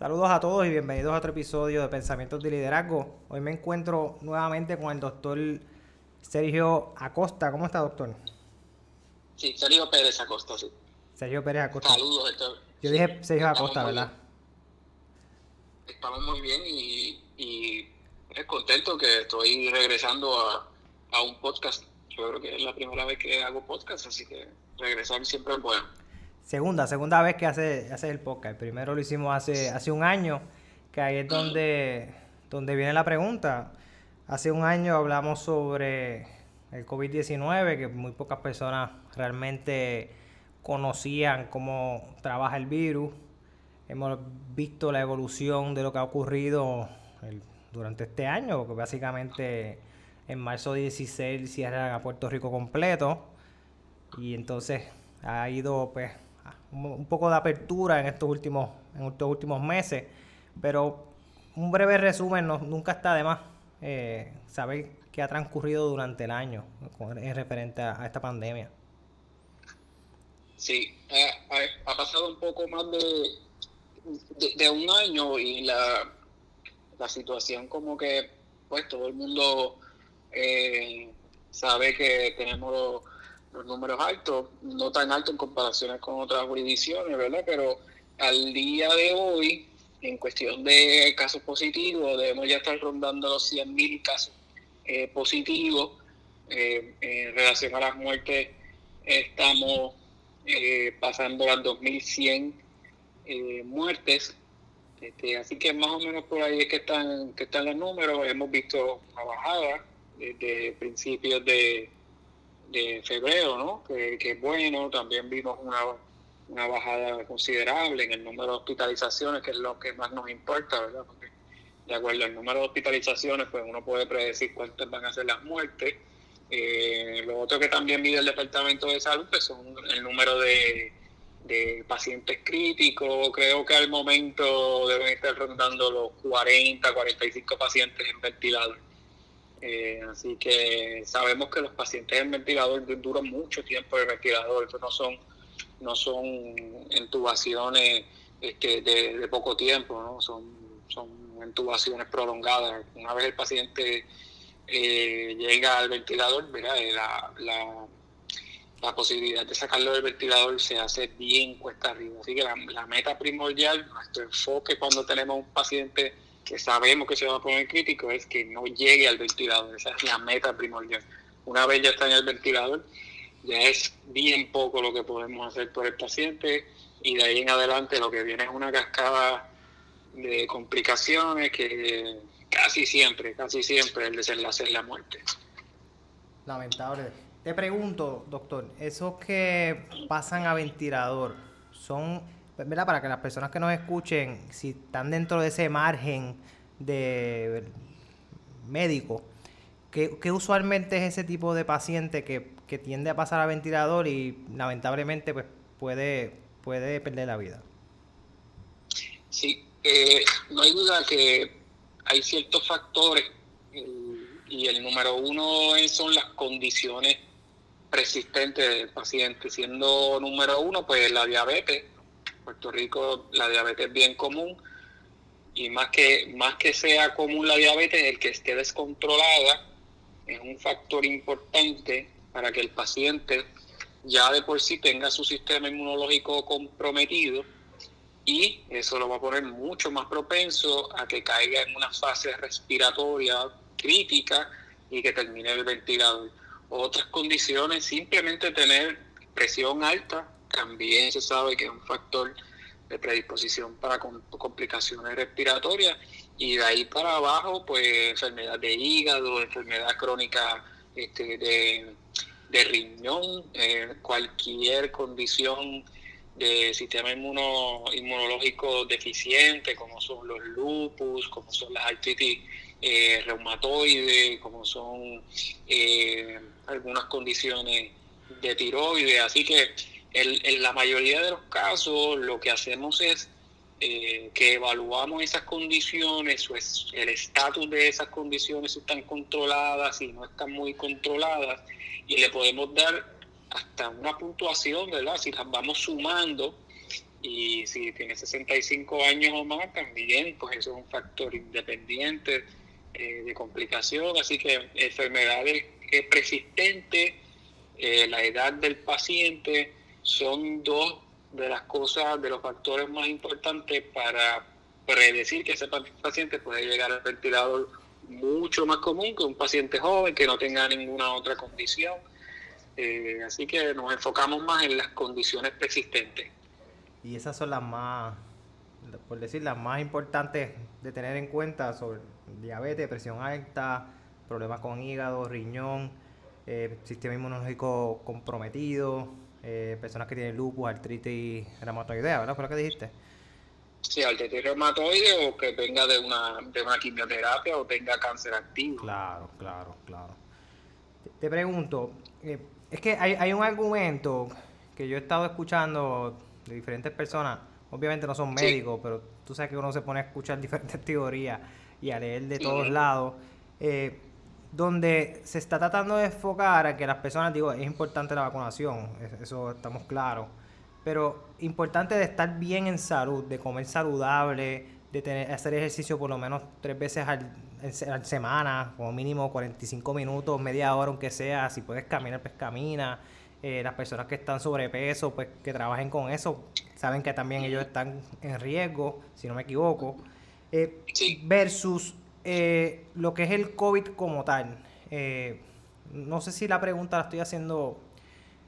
Saludos a todos y bienvenidos a otro episodio de Pensamientos de Liderazgo. Hoy me encuentro nuevamente con el doctor Sergio Acosta. ¿Cómo está, doctor? Sí, Sergio Pérez Acosta, sí. Sergio Pérez Acosta. Saludos, doctor. Yo dije Sergio Acosta, ¿verdad? Estamos muy bien y, y es contento que estoy regresando a, a un podcast. Yo creo que es la primera vez que hago podcast, así que regresar siempre es bueno. Segunda, segunda vez que hace, hace el podcast. Primero lo hicimos hace, hace un año, que ahí es donde, donde viene la pregunta. Hace un año hablamos sobre el COVID-19, que muy pocas personas realmente conocían cómo trabaja el virus. Hemos visto la evolución de lo que ha ocurrido durante este año, porque básicamente en marzo 16 cierran a Puerto Rico completo y entonces ha ido pues un poco de apertura en estos últimos, en estos últimos meses, pero un breve resumen no, nunca está de más eh, saber qué ha transcurrido durante el año en referente a, esta pandemia. Sí, ha, pasado un poco más de, de, un año y la, la situación como que pues todo el mundo eh, sabe que tenemos los números altos, no tan altos en comparaciones con otras jurisdicciones, ¿verdad? Pero al día de hoy, en cuestión de casos positivos, debemos ya estar rondando los 100.000 casos eh, positivos. Eh, en relación a las muertes, estamos eh, pasando las 2.100 muertes. Este, así que más o menos por ahí es que están, que están los números. Hemos visto una bajada desde principios de de febrero, ¿no? Que, es bueno, también vimos una, una bajada considerable en el número de hospitalizaciones, que es lo que más nos importa, ¿verdad? Porque de acuerdo al número de hospitalizaciones, pues uno puede predecir cuántas van a ser las muertes. Eh, lo otro que también mide el Departamento de Salud pues son el número de, de pacientes críticos. Creo que al momento deben estar rondando los 40, 45 pacientes en ventilador. Eh, así que sabemos que los pacientes en ventilador duran mucho tiempo en ventilador, Estos no son, no son intubaciones este, de, poco tiempo, ¿no? son, son intubaciones prolongadas. Una vez el paciente eh, llega al ventilador, eh, La, la, la, posibilidad de sacarlo del ventilador se hace bien cuesta arriba. Así que la, la meta primordial, nuestro enfoque cuando tenemos un paciente que sabemos que se va a poner crítico es que no llegue al ventilador. Esa es la meta primordial. Una vez ya está en el ventilador, ya es bien poco lo que podemos hacer por el paciente y de ahí en adelante lo que viene es una cascada de complicaciones que casi siempre, casi siempre el desenlace es la muerte. Lamentable. Te pregunto, doctor, esos que pasan a ventilador, ¿son ¿verdad? Para que las personas que nos escuchen, si están dentro de ese margen de médico, ¿qué, usualmente es ese tipo de paciente que, tiende a pasar a ventilador y lamentablemente pues puede, puede perder la vida? Sí, eh, no hay duda que hay ciertos factores y el número uno son las condiciones persistentes del paciente, siendo número uno pues la diabetes, Puerto Rico la diabetes es bien común y más que, más que sea común la diabetes, el que esté descontrolada es un factor importante para que el paciente ya de por sí tenga su sistema inmunológico comprometido y eso lo va a poner mucho más propenso a que caiga en una fase respiratoria crítica y que termine el ventilador. Otras condiciones, simplemente tener presión alta, también se sabe que es un factor de predisposición para complicaciones respiratorias y de ahí para abajo pues enfermedad de hígado, enfermedad crónica este, de, riñón, eh, cualquier condición de sistema inmuno, inmunológico deficiente como son los lupus, como son las artritis eh, reumatoides, como son eh, algunas condiciones de tiroides, así que en la mayoría de los casos lo que hacemos es eh, que evaluamos esas condiciones, o el estatus de esas condiciones, si están controladas, si no están muy controladas, y le podemos dar hasta una puntuación, ¿verdad? Si las vamos sumando, y si tiene 65 años o más también, pues eso es un factor independiente eh, de complicación, así que enfermedades persistentes, eh, la edad del paciente son dos de las cosas, de los factores más importantes para predecir que ese paciente puede llegar al ventilador mucho más común que un paciente joven que no tenga ninguna otra condición. Eh, así que nos enfocamos más en las condiciones persistentes. Y esas son las más, por decir, las más importantes de tener en cuenta sobre diabetes, presión alta, problemas con hígado, riñón, eh, sistema inmunológico comprometido, eh, personas que tienen lupus, artritis reumatoidea, ¿verdad? ¿Fue lo que dijiste? Sí, artritis reumatoide o que venga de una, de una quimioterapia o tenga cáncer activo. Claro, claro, claro. Te, pregunto, eh, es que hay, hay un argumento que yo he estado escuchando de diferentes personas, obviamente no son médicos, pero tú sabes que uno se pone a escuchar diferentes teorías y a leer de todos lados, eh, donde se está tratando de enfocar a que las personas, digo, es importante la vacunación, eso estamos claros, pero importante de estar bien en salud, de comer saludable, de tener, hacer ejercicio por lo menos tres veces al, a la semana, como mínimo 45 minutos, media hora aunque sea, si puedes caminar, pues camina. Eh, las personas que están sobrepeso, pues que trabajen con eso, saben que también ellos están en riesgo, si no me equivoco. Eh, versus eh, lo que es el COVID como tal. no sé si la pregunta la estoy haciendo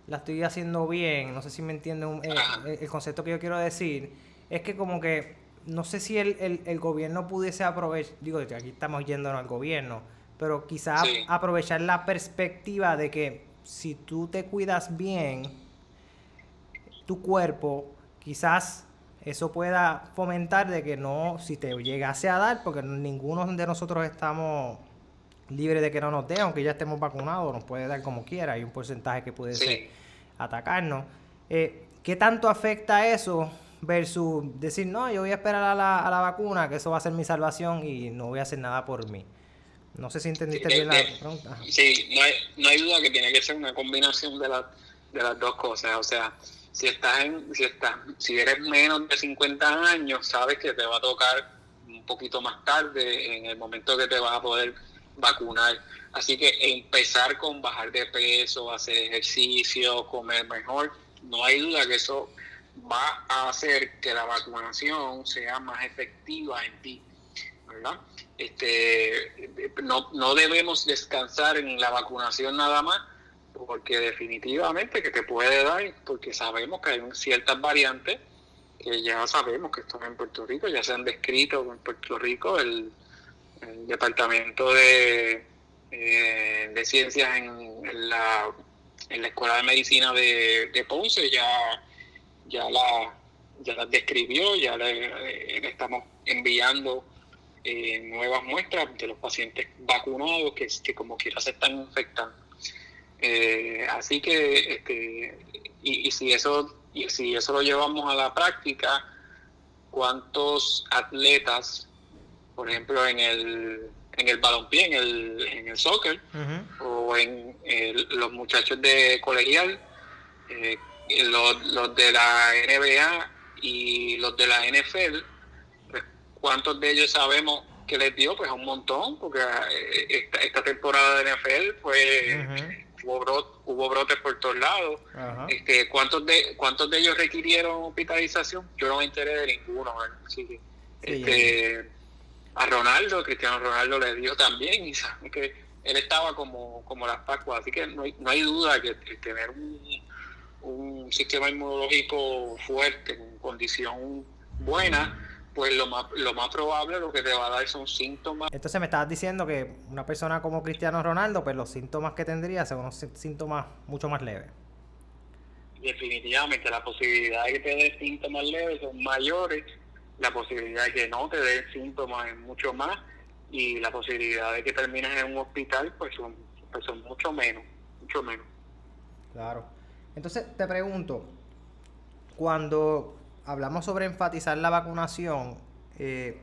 la estoy haciendo bien, no sé si me entienden el concepto que yo quiero decir, es que como que no sé si el, el, gobierno pudiese aprovechar, digo, aquí estamos yéndonos al gobierno, pero quizás aprovechar la perspectiva de que si tú te cuidas bien, tu cuerpo, quizás eso pueda fomentar de que no, si te llegase a dar, porque ninguno de nosotros estamos libres de que no nos dé, aunque ya estemos vacunados, nos puede dar como quiera, hay un porcentaje que puede atacarnos. Eh, ¿Qué tanto afecta eso versus decir, no, yo voy a esperar a la, a la vacuna, que eso va a ser mi salvación y no voy a hacer nada por mí? No sé si entendiste bien la pregunta. Sí, no hay, no hay duda que tiene que ser una combinación de, de las dos cosas. O sea, si estás en, si estás, si eres menos de 50 años, sabes que te va a tocar un poquito más tarde, en el momento que te vas a poder vacunar. Así que empezar con bajar de peso, hacer ejercicio, comer mejor, no hay duda que eso va a hacer que la vacunación sea más efectiva en ti. Este, no, no debemos descansar en la vacunación nada más, porque definitivamente que te puede dar, porque sabemos que hay ciertas variantes que ya sabemos que están en Puerto Rico, ya se han descrito en Puerto Rico, el, Departamento de, eh, de Ciencias en, la, en la Escuela de Medicina de, Ponce ya, ya, la, ya las describió, ya le estamos enviando eh, nuevas muestras de los pacientes vacunados que, que como quiera se están infectando. Eh, así que, este, y, si eso, y si eso lo llevamos a la práctica, ¿cuántos atletas, por ejemplo, en el, en el balompié, en el, en el soccer, o en los muchachos de colegial, eh, los, los de la NBA y los de la NFL, ¿Cuántos de ellos sabemos que les dio? Pues un montón, porque eh, esta, temporada de NFL fue, hubo, brotes por todos lados. Este, ¿cuántos, de, ¿Cuántos de ellos requirieron hospitalización? Yo no me enteré de ninguno. este, a Ronaldo, Cristiano Ronaldo le dio también, y sabe que él estaba como, como las Pascuas, así que no hay, no hay duda que, tener un, un sistema inmunológico fuerte, con condición buena, pues lo más, lo más probable lo que te va a dar son síntomas. Entonces me estabas diciendo que una persona como Cristiano Ronaldo, pues los síntomas que tendría son unos síntomas mucho más leves. Definitivamente, la posibilidad de que te dé síntomas leves son mayores, la posibilidad de que no te dé síntomas es mucho más y la posibilidad de que termines en un hospital pues son, pues son mucho menos, mucho menos. Claro. Entonces te pregunto, cuando hablamos sobre enfatizar la vacunación, eh,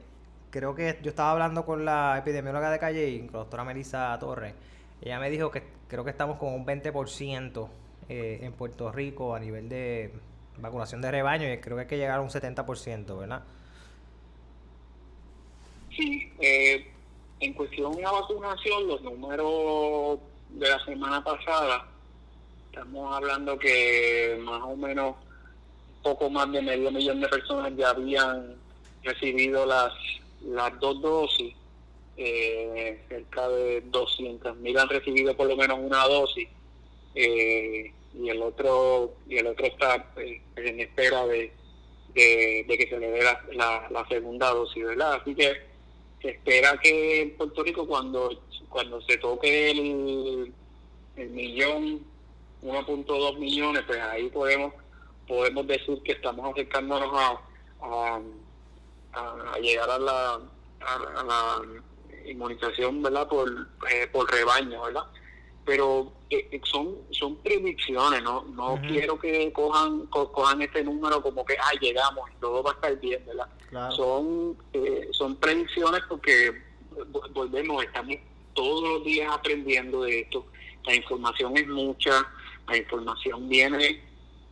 creo que yo estaba hablando con la epidemióloga de Calle, con la doctora Melissa Torres. Ella me dijo que creo que estamos con un 20% eh, en Puerto Rico a nivel de vacunación de rebaño y creo que hay que llegar a un 70%, ¿verdad? Sí, eh, en cuestión de la vacunación, los números de la semana pasada, estamos hablando que más o menos poco más de medio millón de personas ya habían recibido las, las dos dosis, eh, cerca de 200 mil han recibido por lo menos una dosis eh, y el otro y el otro está eh, en espera de, de, que se le dé la, la, segunda dosis, ¿verdad? Así que se espera que en Puerto Rico cuando cuando se toque el, el millón, 1.2 millones, pues ahí podemos podemos decir que estamos acercándonos a, a, llegar a la, a, la inmunización, ¿verdad? Por, eh, por rebaño, ¿verdad? Pero eh, eh, son son predicciones, no no quiero que cojan cojan este número como que ah llegamos y todo va a estar bien, ¿verdad? Son son predicciones porque volvemos, estamos todos los días aprendiendo de esto. La información es mucha, la información viene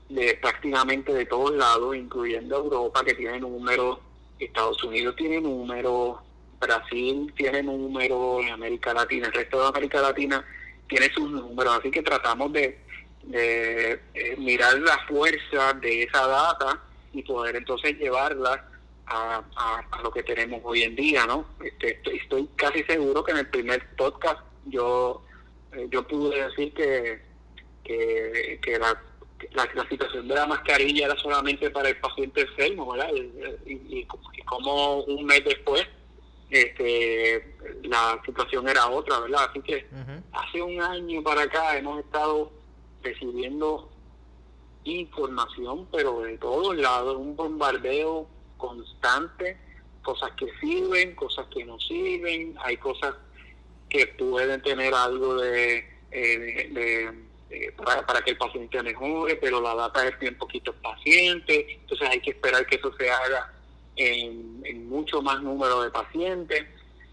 de prácticamente de todos lados, incluyendo Europa, que tiene números, Estados Unidos tiene números, Brasil tiene números, América Latina, el resto de América Latina tiene sus números, así que tratamos de, de eh, mirar la fuerza de esa data y poder entonces llevarla a, a, lo que tenemos hoy en día, ¿no? Este, estoy, casi seguro que en el primer podcast yo eh, yo pude decir que, que, que la la, situación de la mascarilla era solamente para el paciente enfermo, ¿verdad? Y, y, como un mes después este, la situación era otra, ¿verdad? Así que hace un año para acá hemos estado recibiendo información, pero de todos lados, un bombardeo constante, cosas que sirven, cosas que no sirven, hay cosas que pueden tener algo de, eh, de eh, para, que el paciente mejore, pero la data es bien poquito paciente, entonces hay que esperar que eso se haga en, mucho más número de pacientes.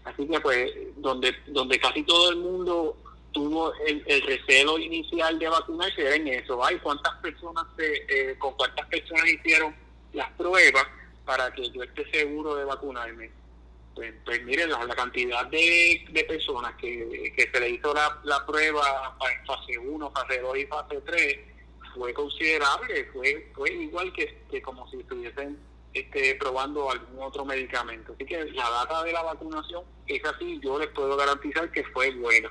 Así que pues donde, donde casi todo el mundo tuvo el, recelo inicial de vacunarse era en eso. Ay, ¿cuántas personas, eh, con cuántas personas hicieron las pruebas para que yo esté seguro de vacunarme? Pues, pues miren, la, cantidad de, personas que, se le hizo la, prueba en fase 1, fase 2 y fase 3 fue considerable, fue fue igual que, que como si estuviesen este, probando algún otro medicamento. Así que la data de la vacunación es así, yo les puedo garantizar que fue buena.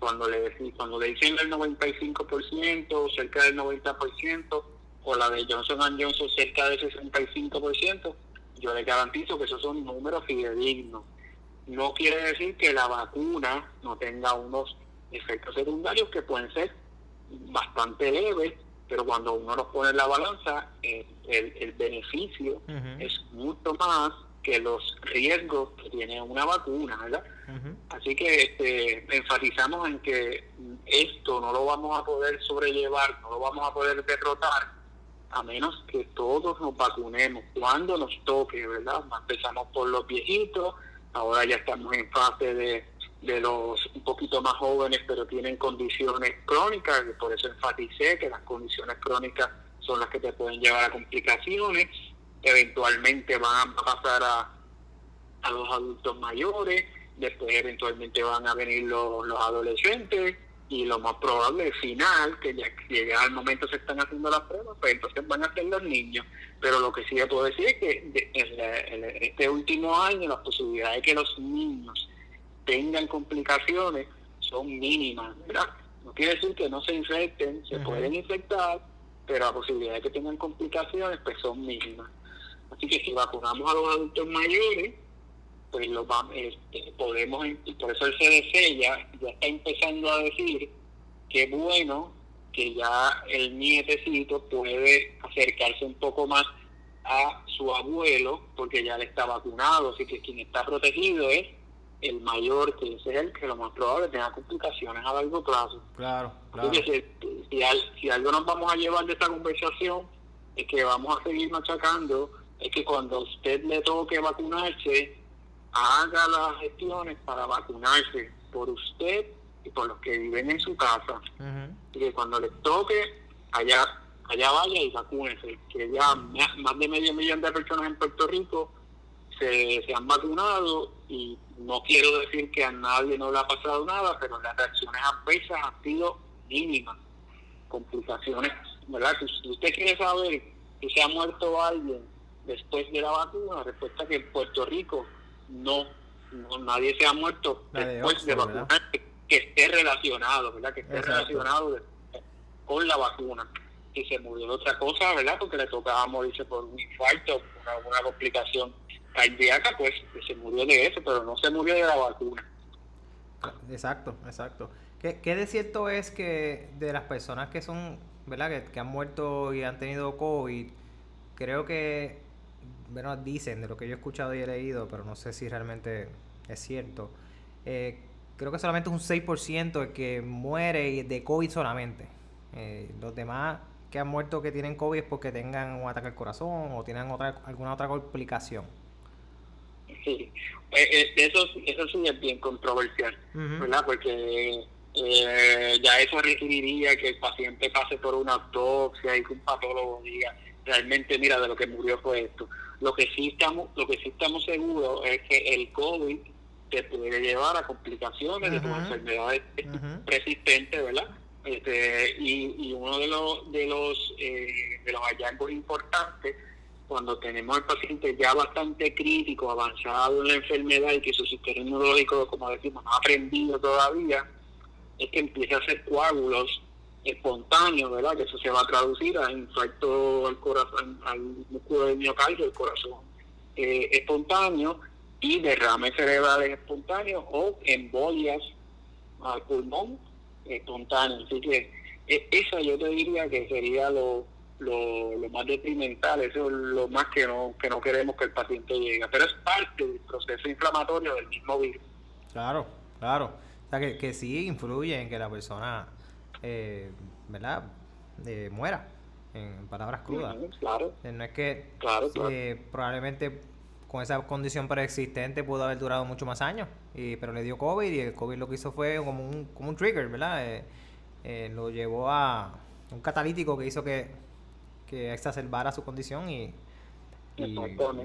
Cuando le, cuando le dicen el 95%, cerca del 90%, o la de Johnson Johnson cerca del 65%, yo le garantizo que esos son números fidedignos. No quiere decir que la vacuna no tenga unos efectos secundarios que pueden ser bastante leves, pero cuando uno los pone en la balanza, eh, el, beneficio es mucho más que los riesgos que tiene una vacuna, ¿verdad? Así que este, enfatizamos en que esto no lo vamos a poder sobrellevar, no lo vamos a poder derrotar a menos que todos nos vacunemos cuando nos toque, ¿verdad? Empezamos por los viejitos, ahora ya estamos en fase de, de los un poquito más jóvenes, pero tienen condiciones crónicas, por eso enfaticé que las condiciones crónicas son las que te pueden llevar a complicaciones, eventualmente van a pasar a, a los adultos mayores, después eventualmente van a venir los, los adolescentes, y lo más probable es final, que ya llega al momento se están haciendo las pruebas, pues entonces van a ser los niños. Pero lo que sí le puedo decir es que en, este último año las posibilidades de que los niños tengan complicaciones son mínimas, ¿verdad? No quiere decir que no se infecten, se pueden infectar, pero la posibilidad de que tengan complicaciones pues son mínimas. Así que si vacunamos a los adultos mayores, pues lo este, podemos, y por eso el CDC ya, ya está empezando a decir que bueno que ya el nietecito puede acercarse un poco más a su abuelo porque ya le está vacunado, así que quien está protegido es el mayor, que es el que lo más probable tenga complicaciones a largo plazo. Claro, claro. si, si, algo nos vamos a llevar de esta conversación es que vamos a seguir machacando, es que cuando a usted le toque vacunarse, haga las gestiones para vacunarse por usted y por los que viven en su casa. Y que cuando les toque, haya allá vaya y vacúnese, que ya más de medio millón de personas en Puerto Rico se, se han vacunado y no quiero decir que a nadie no le ha pasado nada, pero las reacciones adversas han sido mínimas, complicaciones, ¿verdad? Si usted quiere saber si se ha muerto alguien después de la vacuna, la respuesta es que en Puerto Rico no, nadie se ha muerto después de, la vacuna que, esté relacionado, ¿verdad? Que esté relacionado con la vacuna. Si se murió de otra cosa, ¿verdad? Porque le tocaba morirse por un infarto, por alguna complicación cardíaca, pues se murió de eso, pero no se murió de la vacuna. Exacto, exacto. ¿Qué, qué de cierto es que de las personas que son, ¿verdad? Que, han muerto y han tenido COVID, creo que, bueno, dicen de lo que yo he escuchado y he leído, pero no sé si realmente es cierto. Eh, creo que solamente es un 6% el que muere de COVID solamente. Eh, los demás que han muerto que tienen COVID es porque tengan un ataque al corazón o tienen otra, alguna otra complicación. Sí, eh, eh, eso, eso sí es bien controversial, ¿verdad? Porque eh, ya eso requeriría que el paciente pase por una autopsia y que un patólogo diga realmente mira de lo que murió fue esto. Lo que sí estamos, lo que sí estamos seguros es que el COVID te puede llevar a complicaciones de tus enfermedades persistentes, ¿verdad? Este, y, y uno de los de los de los hallazgos importantes cuando tenemos al paciente ya bastante crítico, avanzado en la enfermedad y que su sistema inmunológico, como decimos, no ha aprendido todavía, es que empieza a hacer coágulos espontáneos, ¿verdad? Que eso se va a traducir a infarto al corazón, al músculo del miocardio, el corazón eh, espontáneo y derrames cerebrales espontáneos o embolias al pulmón espontáneo. Así que e, esa yo te diría que sería lo lo, lo más detrimental, eso es lo más que no, que no queremos que el paciente llegue. Pero es parte del proceso inflamatorio del mismo virus. Claro, claro. O sea, que, que sí influye en que la persona, eh, ¿verdad?, eh, muera, en palabras crudas. claro. Eh, no es que probablemente con esa condición preexistente pudo haber durado mucho más años, y, pero le dio COVID y el COVID lo que hizo fue como un, como un trigger, ¿verdad? lo llevó a un catalítico que hizo que que exacerbara su condición y,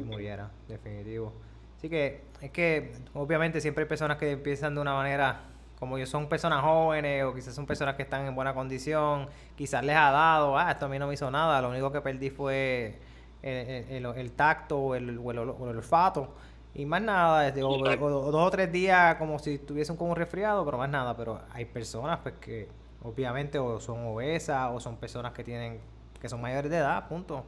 muriera, definitivo. Así que es que obviamente siempre hay personas que empiezan de una manera, como yo son personas jóvenes o quizás son personas que están en buena condición, quizás les ha dado, ah, esto a mí no me hizo nada, lo único que perdí fue el, tacto o el, olfato y más nada, o, dos o tres días como si tuviesen como un resfriado, pero más nada, pero hay personas pues que obviamente o son obesas o son personas que tienen que son mayores de edad, punto.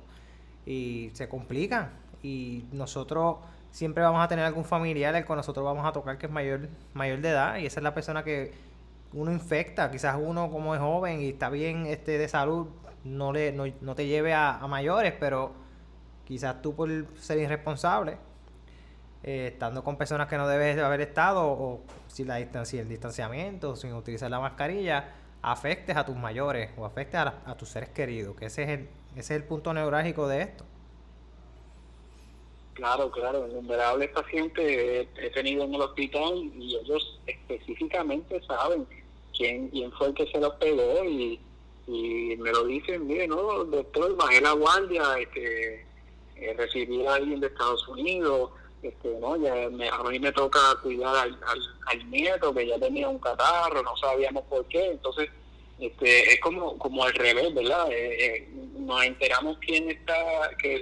Y se complican. Y nosotros siempre vamos a tener algún familiar el con nosotros vamos a tocar que es mayor, mayor de edad y esa es la persona que uno infecta. Quizás uno como es joven y está bien este de salud no, le, no, te lleve a, mayores, pero quizás tú por ser irresponsable, eh, estando con personas que no debes haber estado o si la distancia, el distanciamiento, sin utilizar la mascarilla, afectes a tus mayores o afectes a, tus seres queridos, que ese es el, ese es el punto neurálgico de esto. Claro, claro, innumerables pacientes he tenido en el hospital y ellos específicamente saben quién, quién fue el que se los pegó y, me lo dicen, mire, no, doctor, bajé la guardia, este, eh, recibí a alguien de Estados Unidos, este, no, ya me, a mí me toca cuidar al, al, nieto que ya tenía un catarro, no sabíamos por qué, entonces este, es como, como al revés, ¿verdad? Eh, eh, nos enteramos quién está, que,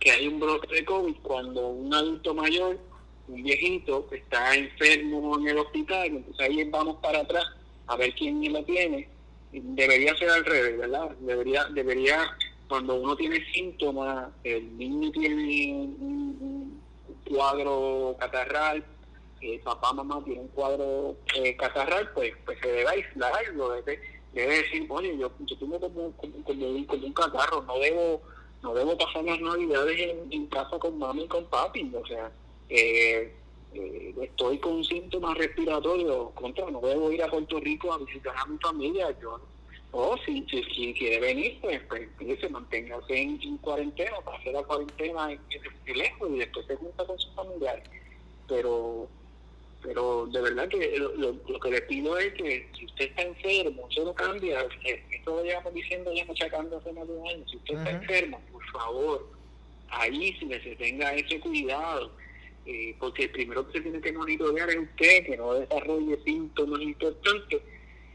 que hay un brote de COVID cuando un adulto mayor, un viejito, está enfermo en el hospital, entonces ahí vamos para atrás a ver quién lo tiene. Debería ser al revés, ¿verdad? Debería, debería cuando uno tiene síntomas, el niño tiene un, cuadro catarral, eh, papá, mamá tiene un cuadro eh, catarral, pues, pues se debe aislarlo, debe, debe decir, oye, yo, yo tengo como, como, como, un catarro, no debo no debo pasar las navidades en, casa con mami y con papi, o sea, eh, eh, estoy con un síntoma respiratorio, contra, no debo ir a Puerto Rico a visitar a mi familia, yo o si, si, quiere venir, pues, pues se manténgase en, en, cuarentena, pase la cuarentena en, lejos y después se junta con sus familiares. Pero pero de verdad que lo, que le pido es que si usted está enfermo, eso no cambia, esto lo llevamos diciendo ya machacando hace más de un año, si usted está enfermo, por favor, ahí si se tenga ese cuidado, eh, porque el primero que se tiene que monitorear es usted, que no desarrolle síntomas importantes,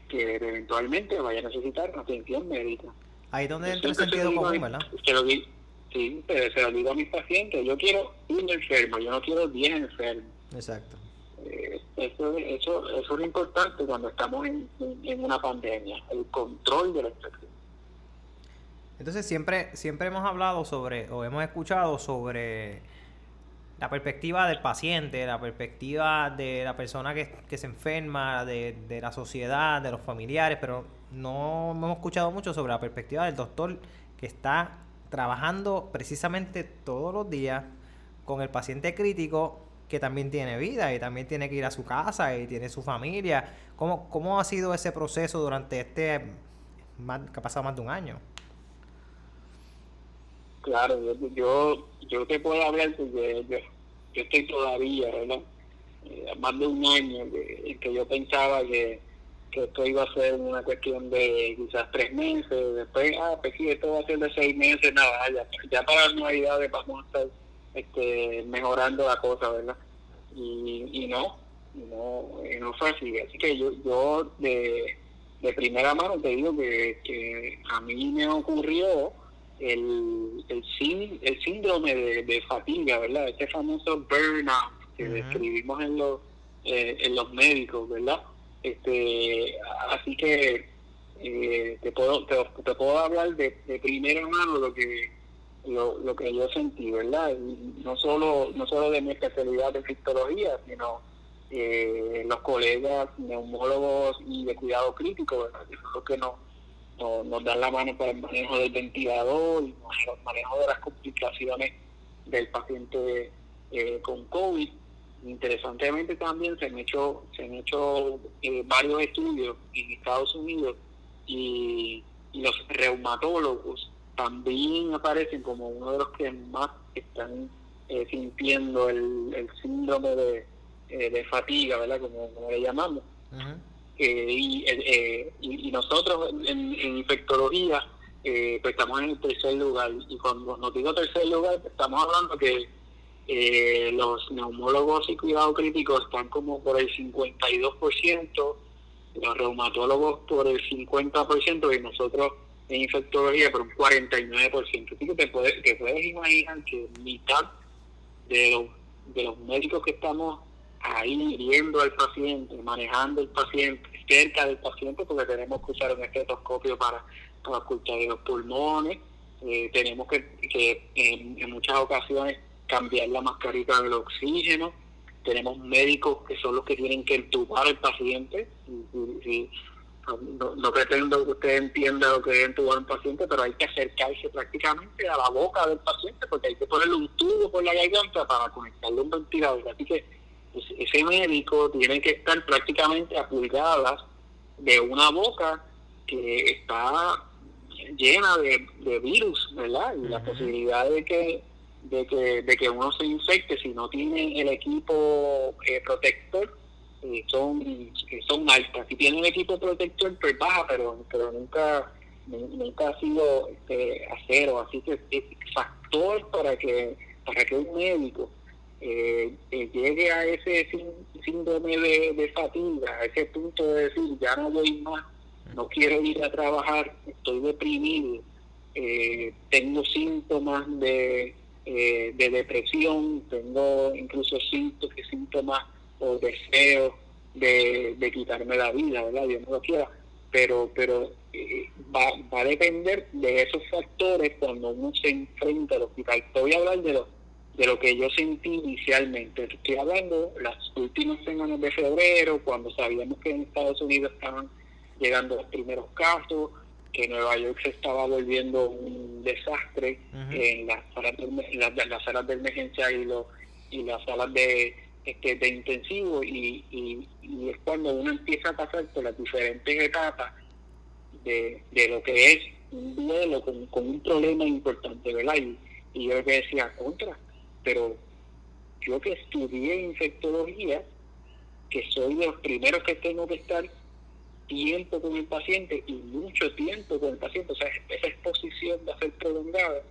que eventualmente vaya a necesitar una atención médica. Ahí donde entra el sentido común, ¿verdad? sí, pero se lo digo a mis pacientes, yo quiero un enfermo, yo no quiero 10 enfermos. Exacto. Eh, eso, eso, eso es lo importante cuando estamos en, una pandemia, el control de la infección. Entonces siempre, siempre hemos hablado sobre, o hemos escuchado sobre la perspectiva del paciente, la perspectiva de la persona que, se enferma, de, de, la sociedad, de los familiares, pero no hemos escuchado mucho sobre la perspectiva del doctor que está trabajando precisamente todos los días con el paciente crítico que también tiene vida y también tiene que ir a su casa y tiene su familia. ¿Cómo, cómo ha sido ese proceso durante este, que ha pasado más de un año? Claro, yo, yo, te puedo hablar porque yo, estoy todavía, ¿verdad? Eh, más de un año que yo pensaba que, que esto iba a ser una cuestión de quizás tres meses, después, ah, pues sí, esto va a ser de seis meses, nada, ya, ya para las navidades vamos a estar este, mejorando la cosa, ¿verdad? Y, y no, no, no fue así. Así que yo, yo de, de primera mano te digo que, que a mí me ocurrió el, el, el síndrome de, fatiga, ¿verdad? Este famoso burnout que describimos en los, eh, en los médicos, ¿verdad? este Así que eh, te, puedo, te, puedo hablar de, de primera mano lo que lo, que yo sentí, ¿verdad? no solo, no solo de mi especialidad de fistología, sino eh, los colegas neumólogos y de cuidado crítico, ¿verdad? Que que nos, nos, dan la mano para el manejo del ventilador y el manejo de las complicaciones del paciente eh, con COVID. Interesantemente también se han hecho, se han hecho eh, varios estudios en Estados Unidos y los reumatólogos también aparecen como uno de los que más están eh, sintiendo el, síndrome de, eh, de, fatiga, ¿verdad? Como, le llamamos. Eh, y, nosotros en, infectología pues estamos en el tercer lugar. Y cuando nos digo tercer lugar, estamos hablando que los neumólogos y cuidado críticos están como por el 52%, los reumatólogos por el 50% y nosotros en infectología por un 49%. Así que te puedes, te puedes imaginar que mitad de los, de los médicos que estamos ahí viendo al paciente, manejando el paciente, cerca del paciente, porque tenemos que usar un estetoscopio para, para ocultar los pulmones, eh, tenemos que, que en, muchas ocasiones cambiar la mascarita del oxígeno, tenemos médicos que son los que tienen que entubar al paciente, y, no, pretendo que usted entienda lo que es entubar un paciente, pero hay que acercarse prácticamente a la boca del paciente porque hay que ponerle un tubo por la garganta para conectarle un ventilador. Así que pues, ese médico tiene que estar prácticamente a pulgadas de una boca que está llena de, virus, ¿verdad? Y la posibilidad de que, de que de que uno se infecte si no tiene el equipo eh, protector son, son altas. Si tiene un equipo protector, pues baja, pero, pero nunca nunca ha sido este, acero. Así que es factor para que, para que un médico eh, eh, llegue a ese síndrome de, fatiga, a ese punto de decir, ya no voy más, no quiero ir a trabajar, estoy deprimido, eh, tengo síntomas de, de depresión, tengo incluso síntomas, síntomas o deseo de, de quitarme la vida, ¿verdad? Dios no lo quiera. Pero, pero eh, va, va a depender de esos factores cuando uno se enfrenta al hospital. Te voy a hablar de lo, de lo que yo sentí inicialmente. Estoy hablando las últimas semanas de febrero, cuando sabíamos que en Estados Unidos estaban llegando los primeros casos, que Nueva York se estaba volviendo un desastre en las salas de, las salas de emergencia y, los, y las salas de este, de intensivo y, y, es cuando uno empieza a pasar por las diferentes etapas de, de lo que es un duelo con, un problema importante, ¿verdad? Y, y yo que decía contra, pero yo que estudié infectología, que soy de los primeros que tengo que estar tiempo con el paciente y mucho tiempo con el paciente, o sea, esa exposición va a ser prolongada.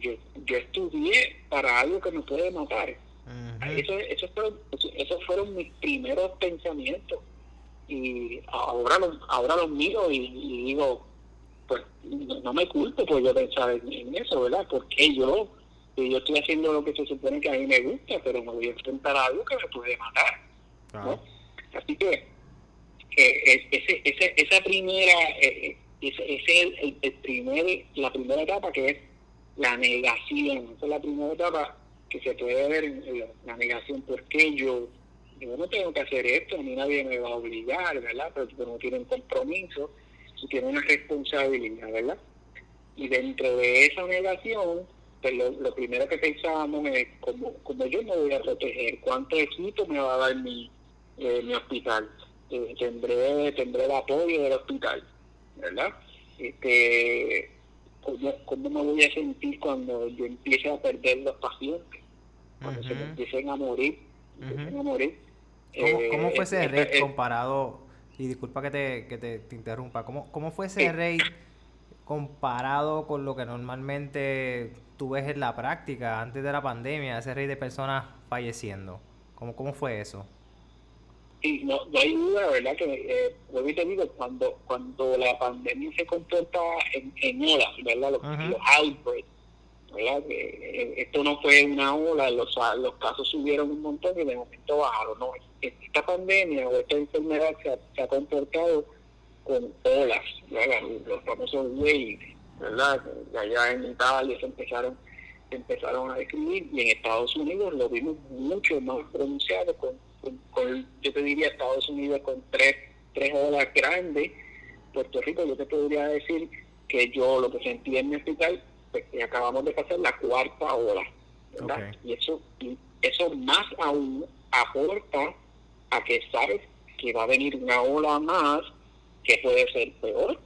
Yo, yo estudié para algo que me puede matar. Eso, eso fueron, esos fueron mis primeros pensamientos. Y ahora los, ahora los miro y, digo, pues no, me culpo por yo pensar en, eso, ¿verdad? Porque yo, yo estoy haciendo lo que se supone que a mí me gusta, pero me voy a enfrentar a algo que me puede matar. Así que eh, ese, ese, esa primera, eh, ese, es el, el, primer, la primera etapa que es la negación. Esa es la primera etapa que se puede ver en la, negación. porque yo, yo no tengo que hacer esto? Mí nadie me va a obligar, ¿verdad? Pero tú no tienes un compromiso, tú tienes una responsabilidad, ¿verdad? Y dentro de esa negación, pues lo, primero que pensábamos es cómo, cómo yo me voy a proteger, cuánto equipo me va a dar mi, eh, mi hospital eh, tendré, tendré el apoyo del hospital, ¿verdad? Este, ¿cómo, ¿Cómo me voy a sentir cuando yo empiece a perder los pacientes? Cuando se me empiecen a morir. a morir. ¿Cómo, fue ese eh, rate eh, comparado? Y disculpa que te, que te, interrumpa. ¿Cómo, ¿Cómo fue ese rate comparado con lo que normalmente tú ves en la práctica antes de la pandemia? Ese rate de personas falleciendo. ¿Cómo, cómo fue eso? Sí, no, no hay duda, ¿verdad? Que, eh, te digo, cuando, cuando la pandemia se comporta en, en olas, ¿verdad? Los, outbreaks, ¿verdad? Eh, esto no fue una ola, los, los casos subieron un montón y de momento bajaron, ¿no? Esta pandemia o esta enfermedad se ha, comportado con olas, ¿verdad? Los famosos waves, ¿verdad? Allá en Italia se empezaron empezaron a describir y en Estados Unidos lo vimos mucho más pronunciado con con, yo te diría Estados Unidos con tres, tres olas grandes, Puerto Rico yo te podría decir que yo lo que sentí en mi hospital, acabamos de pasar la cuarta ola, ¿verdad? Y eso, eso más aún aporta a que sabes que va a venir una ola más que puede ser peor,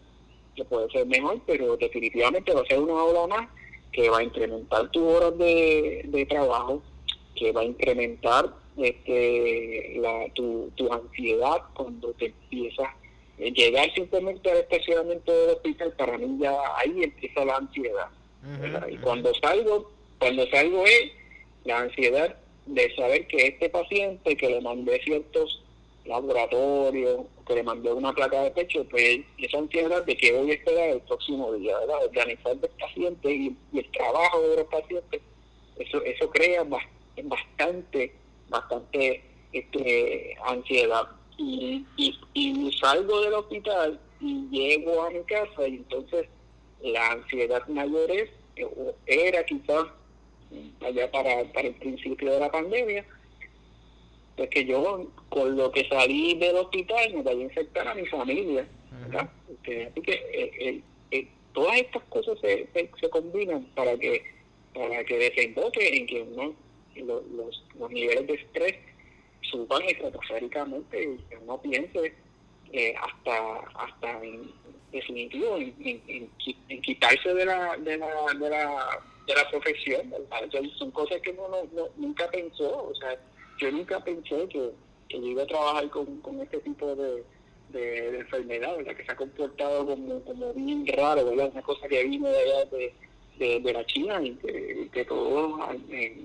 que puede ser mejor, pero definitivamente va a ser una ola más que va a incrementar tu horas de, de trabajo, que va a incrementar este, la, tu, tu ansiedad cuando te empiezas a llegar simplemente al estacionamiento del hospital, para mí ya ahí empieza la ansiedad. Y cuando salgo, cuando salgo es la ansiedad de saber que este paciente que le mandé ciertos laboratorios, que le mandé una placa de pecho, pues esa ansiedad de que voy a esperar el próximo día, ¿verdad? Organizar del paciente y, el trabajo de los pacientes, eso, eso crea bastante bastante este, ansiedad. Y, y, salgo del hospital y llego a mi casa y entonces la ansiedad mayor es, era quizás allá para, para el principio de la pandemia, pues que yo con lo que salí del hospital me voy a infectar a mi familia. Este, así que eh, eh, eh, todas estas cosas se, se, combinan para que para que desemboque en que uno los, los, niveles de estrés suban estratosféricamente y que uno piense hasta hasta en definitivo en, quitarse de la, de la, de la, de la profesión son cosas que uno no, nunca pensó o sea yo nunca pensé que, que yo iba a trabajar con, con este tipo de, de, enfermedad que se ha comportado como, como bien raro ¿verdad? una cosa que vino de allá de de, la China y que, que todos,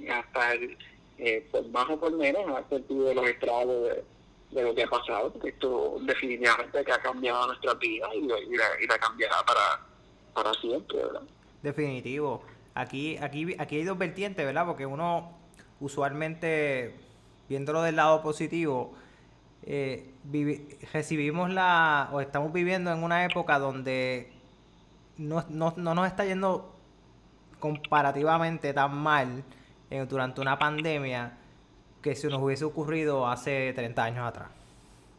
hasta el, eh, por más o por menos, ha sentido los estragos de, lo que ha pasado, porque esto definitivamente que ha cambiado nuestra vida y, la, cambiará para, para siempre, ¿verdad? Definitivo. Aquí, aquí, aquí hay dos vertientes, ¿verdad? Porque uno usualmente, viéndolo del lado positivo, eh, recibimos la, o estamos viviendo en una época donde no, no, no nos está yendo comparativamente tan mal eh, durante una pandemia que si nos hubiese ocurrido hace 30 años atrás,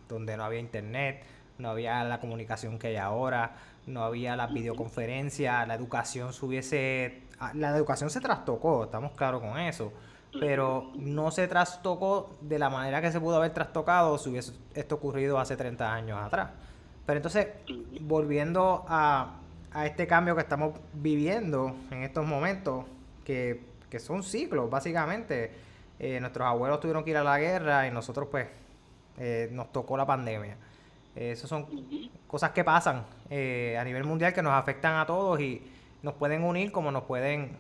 donde no había internet, no había la comunicación que hay ahora, no había la videoconferencia, la educación se hubiese... Ah, la educación se trastocó, estamos claros con eso, pero no se trastocó de la manera que se pudo haber trastocado si hubiese esto ocurrido hace 30 años atrás. Pero entonces, volviendo a, a este cambio que estamos viviendo en estos momentos, que, son ciclos, básicamente. Eh, nuestros abuelos tuvieron que ir a la guerra y nosotros pues eh, nos tocó la pandemia. Esas son cosas que pasan a nivel mundial que nos afectan a todos y nos pueden unir como nos pueden,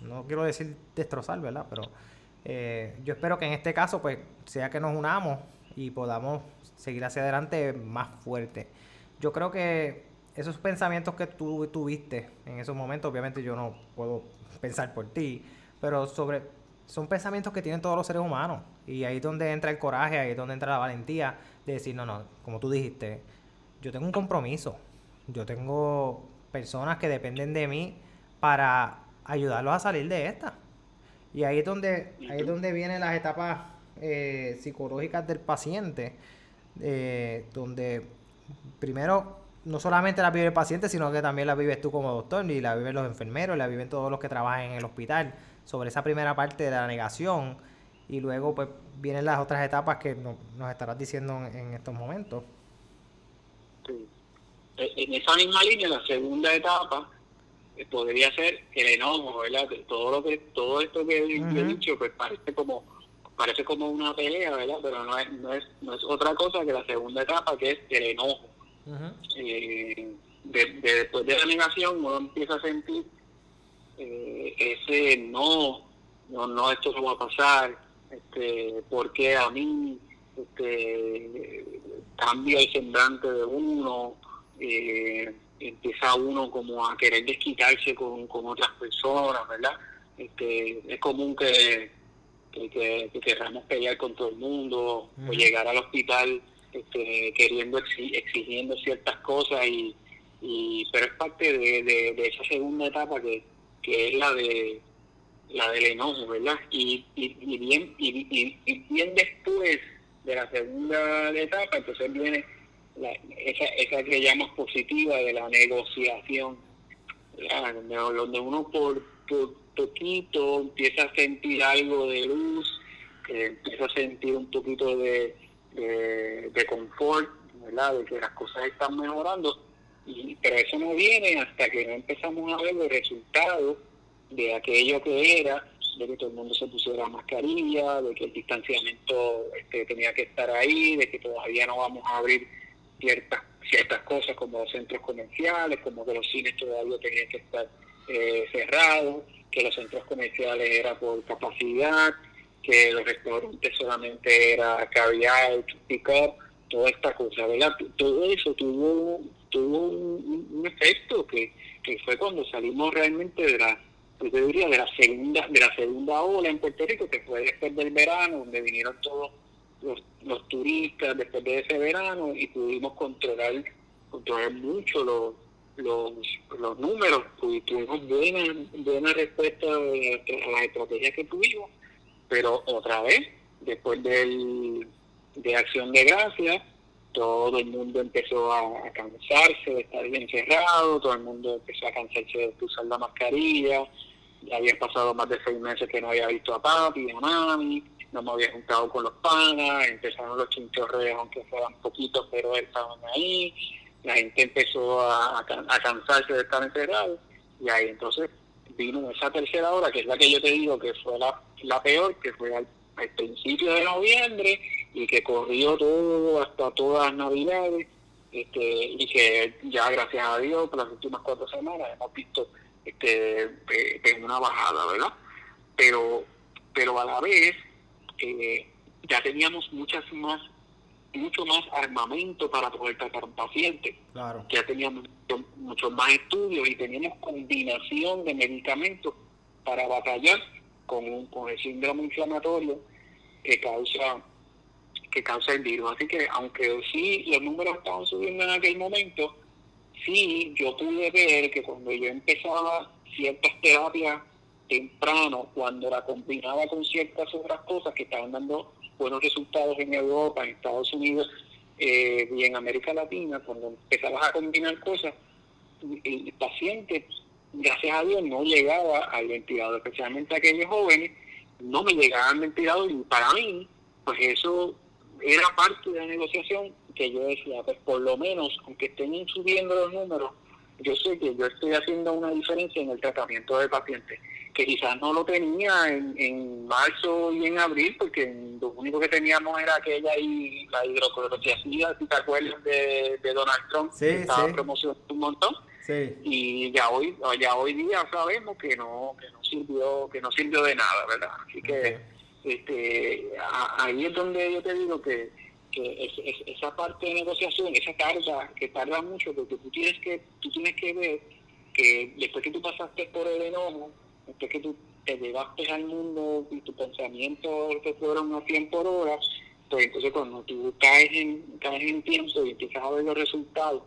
no quiero decir destrozar, ¿verdad? Pero yo espero que en este caso, pues, sea que nos unamos y podamos seguir hacia adelante más fuerte. Yo creo que esos pensamientos que tú tuviste en esos momentos, obviamente yo no puedo pensar por ti, pero sobre son pensamientos que tienen todos los seres humanos. Y ahí es donde entra el coraje, ahí es donde entra la valentía de decir, no, no, como tú dijiste, yo tengo un compromiso, yo tengo personas que dependen de mí para ayudarlos a salir de esta. Y ahí es donde, ahí es donde vienen las etapas eh, psicológicas del paciente, eh, donde primero no solamente la vive el paciente, sino que también la vives tú como doctor, y la viven los enfermeros, la viven todos los que trabajan en el hospital, sobre esa primera parte de la negación, y luego pues vienen las otras etapas que nos estarás diciendo en, estos momentos. Sí. E, en esa misma línea, la segunda etapa eh, podría ser el enojo, ¿verdad? Todo lo que todo esto que he dicho pues parece como parece como una pelea, ¿verdad? Pero no es, no es no es otra cosa que la segunda etapa que es el enojo eh, después de la negación uno empieza a sentir eh, ese no, no, no, esto no va a pasar, este, porque a mí este, cambia el semblante de uno, eh, empieza uno como a querer desquitarse con, con otras personas, ¿verdad? Este, es común que, que, que, queramos pelear con todo el mundo o llegar al hospital este, queriendo exigiendo ciertas cosas y, pero es parte de, esa segunda etapa que, es la de la del enojo verdad y, y, bien y, bien después de la segunda etapa entonces viene esa, esa que llamamos positiva de la negociación. Donde, uno por, por poquito empieza a sentir algo de luz empieza a sentir un poquito de de, confort, ¿verdad? de que las cosas están mejorando, pero eso no viene hasta que no empezamos a ver los resultados de aquello que era, de que todo el mundo se pusiera mascarilla, de que el distanciamiento este, tenía que estar ahí, de que todavía no vamos a abrir ciertas ciertas cosas como centros comerciales, como que los cines todavía tenían que estar eh, cerrados, que los centros comerciales era por capacidad, que los restaurantes solamente era caviar, pick up, toda esta cosa, ¿verdad? Todo eso tuvo, tuvo un, efecto que, que, fue cuando salimos realmente de la, pues diría, de la segunda, de la segunda ola en Puerto Rico, que fue después del verano, donde vinieron todos los, los turistas después de ese verano y pudimos controlar, controlar mucho los los, los números, pues, tuvimos buena, buena respuesta a las estrategias que tuvimos pero otra vez, después del, de Acción de Gracias, todo el mundo empezó a, cansarse de estar encerrado, todo el mundo empezó a cansarse de usar la mascarilla, ya habían pasado más de seis meses que no había visto a papi, a mami, no me había juntado con los panas, empezaron los chinchorreos, aunque fueran poquitos, pero estaban ahí, la gente empezó a, a cansarse de estar encerrado, y ahí entonces vino esa tercera hora, que es la que yo te digo que fue la, la peor, que fue al, principio de noviembre y que corrió todo hasta todas las navidades, este, y que ya gracias a Dios por las últimas cuatro semanas hemos visto este, eh, una bajada, ¿verdad? Pero, pero a la vez eh, ya teníamos muchas más mucho más armamento para poder tratar un paciente. Claro. Ya teníamos muchos más estudios y teníamos combinación de medicamentos para batallar con, con el síndrome inflamatorio que causa que causa el virus. Así que aunque sí los números estaban subiendo en aquel momento, sí yo pude ver que cuando yo empezaba ciertas terapias temprano, cuando la combinaba con ciertas otras cosas que estaban dando buenos resultados en Europa, en Estados Unidos eh, y en América Latina, cuando empezabas a combinar cosas, el paciente, gracias a Dios, no llegaba al ventilador, especialmente aquellos jóvenes, no me llegaban al ventilador y para mí, pues eso era parte de la negociación que yo decía, pues por lo menos, aunque estén subiendo los números, yo sé que yo estoy haciendo una diferencia en el tratamiento del paciente, que quizás no lo tenía en, en marzo y en abril, porque lo único que teníamos era aquella y la hidroclorotiazida, si te acuerdas de, de Donald Trump, sí, que estaba sí. promocionando un montón. Sí. Y ya hoy, ya hoy día sabemos que no, que no sirvió, que no sirvió de nada, ¿verdad? Así que este, ahí es donde yo te digo que, que es- es- esa parte de negociación, esa carga que tarda mucho, porque tú tienes que, tú tienes que ver que después que tú pasaste por el enojo, después que tú te llevaste al mundo y tus pensamientos te fueron a 100 por hora, pues entonces cuando tú caes en, caes en tiempo y empiezas a ver los resultados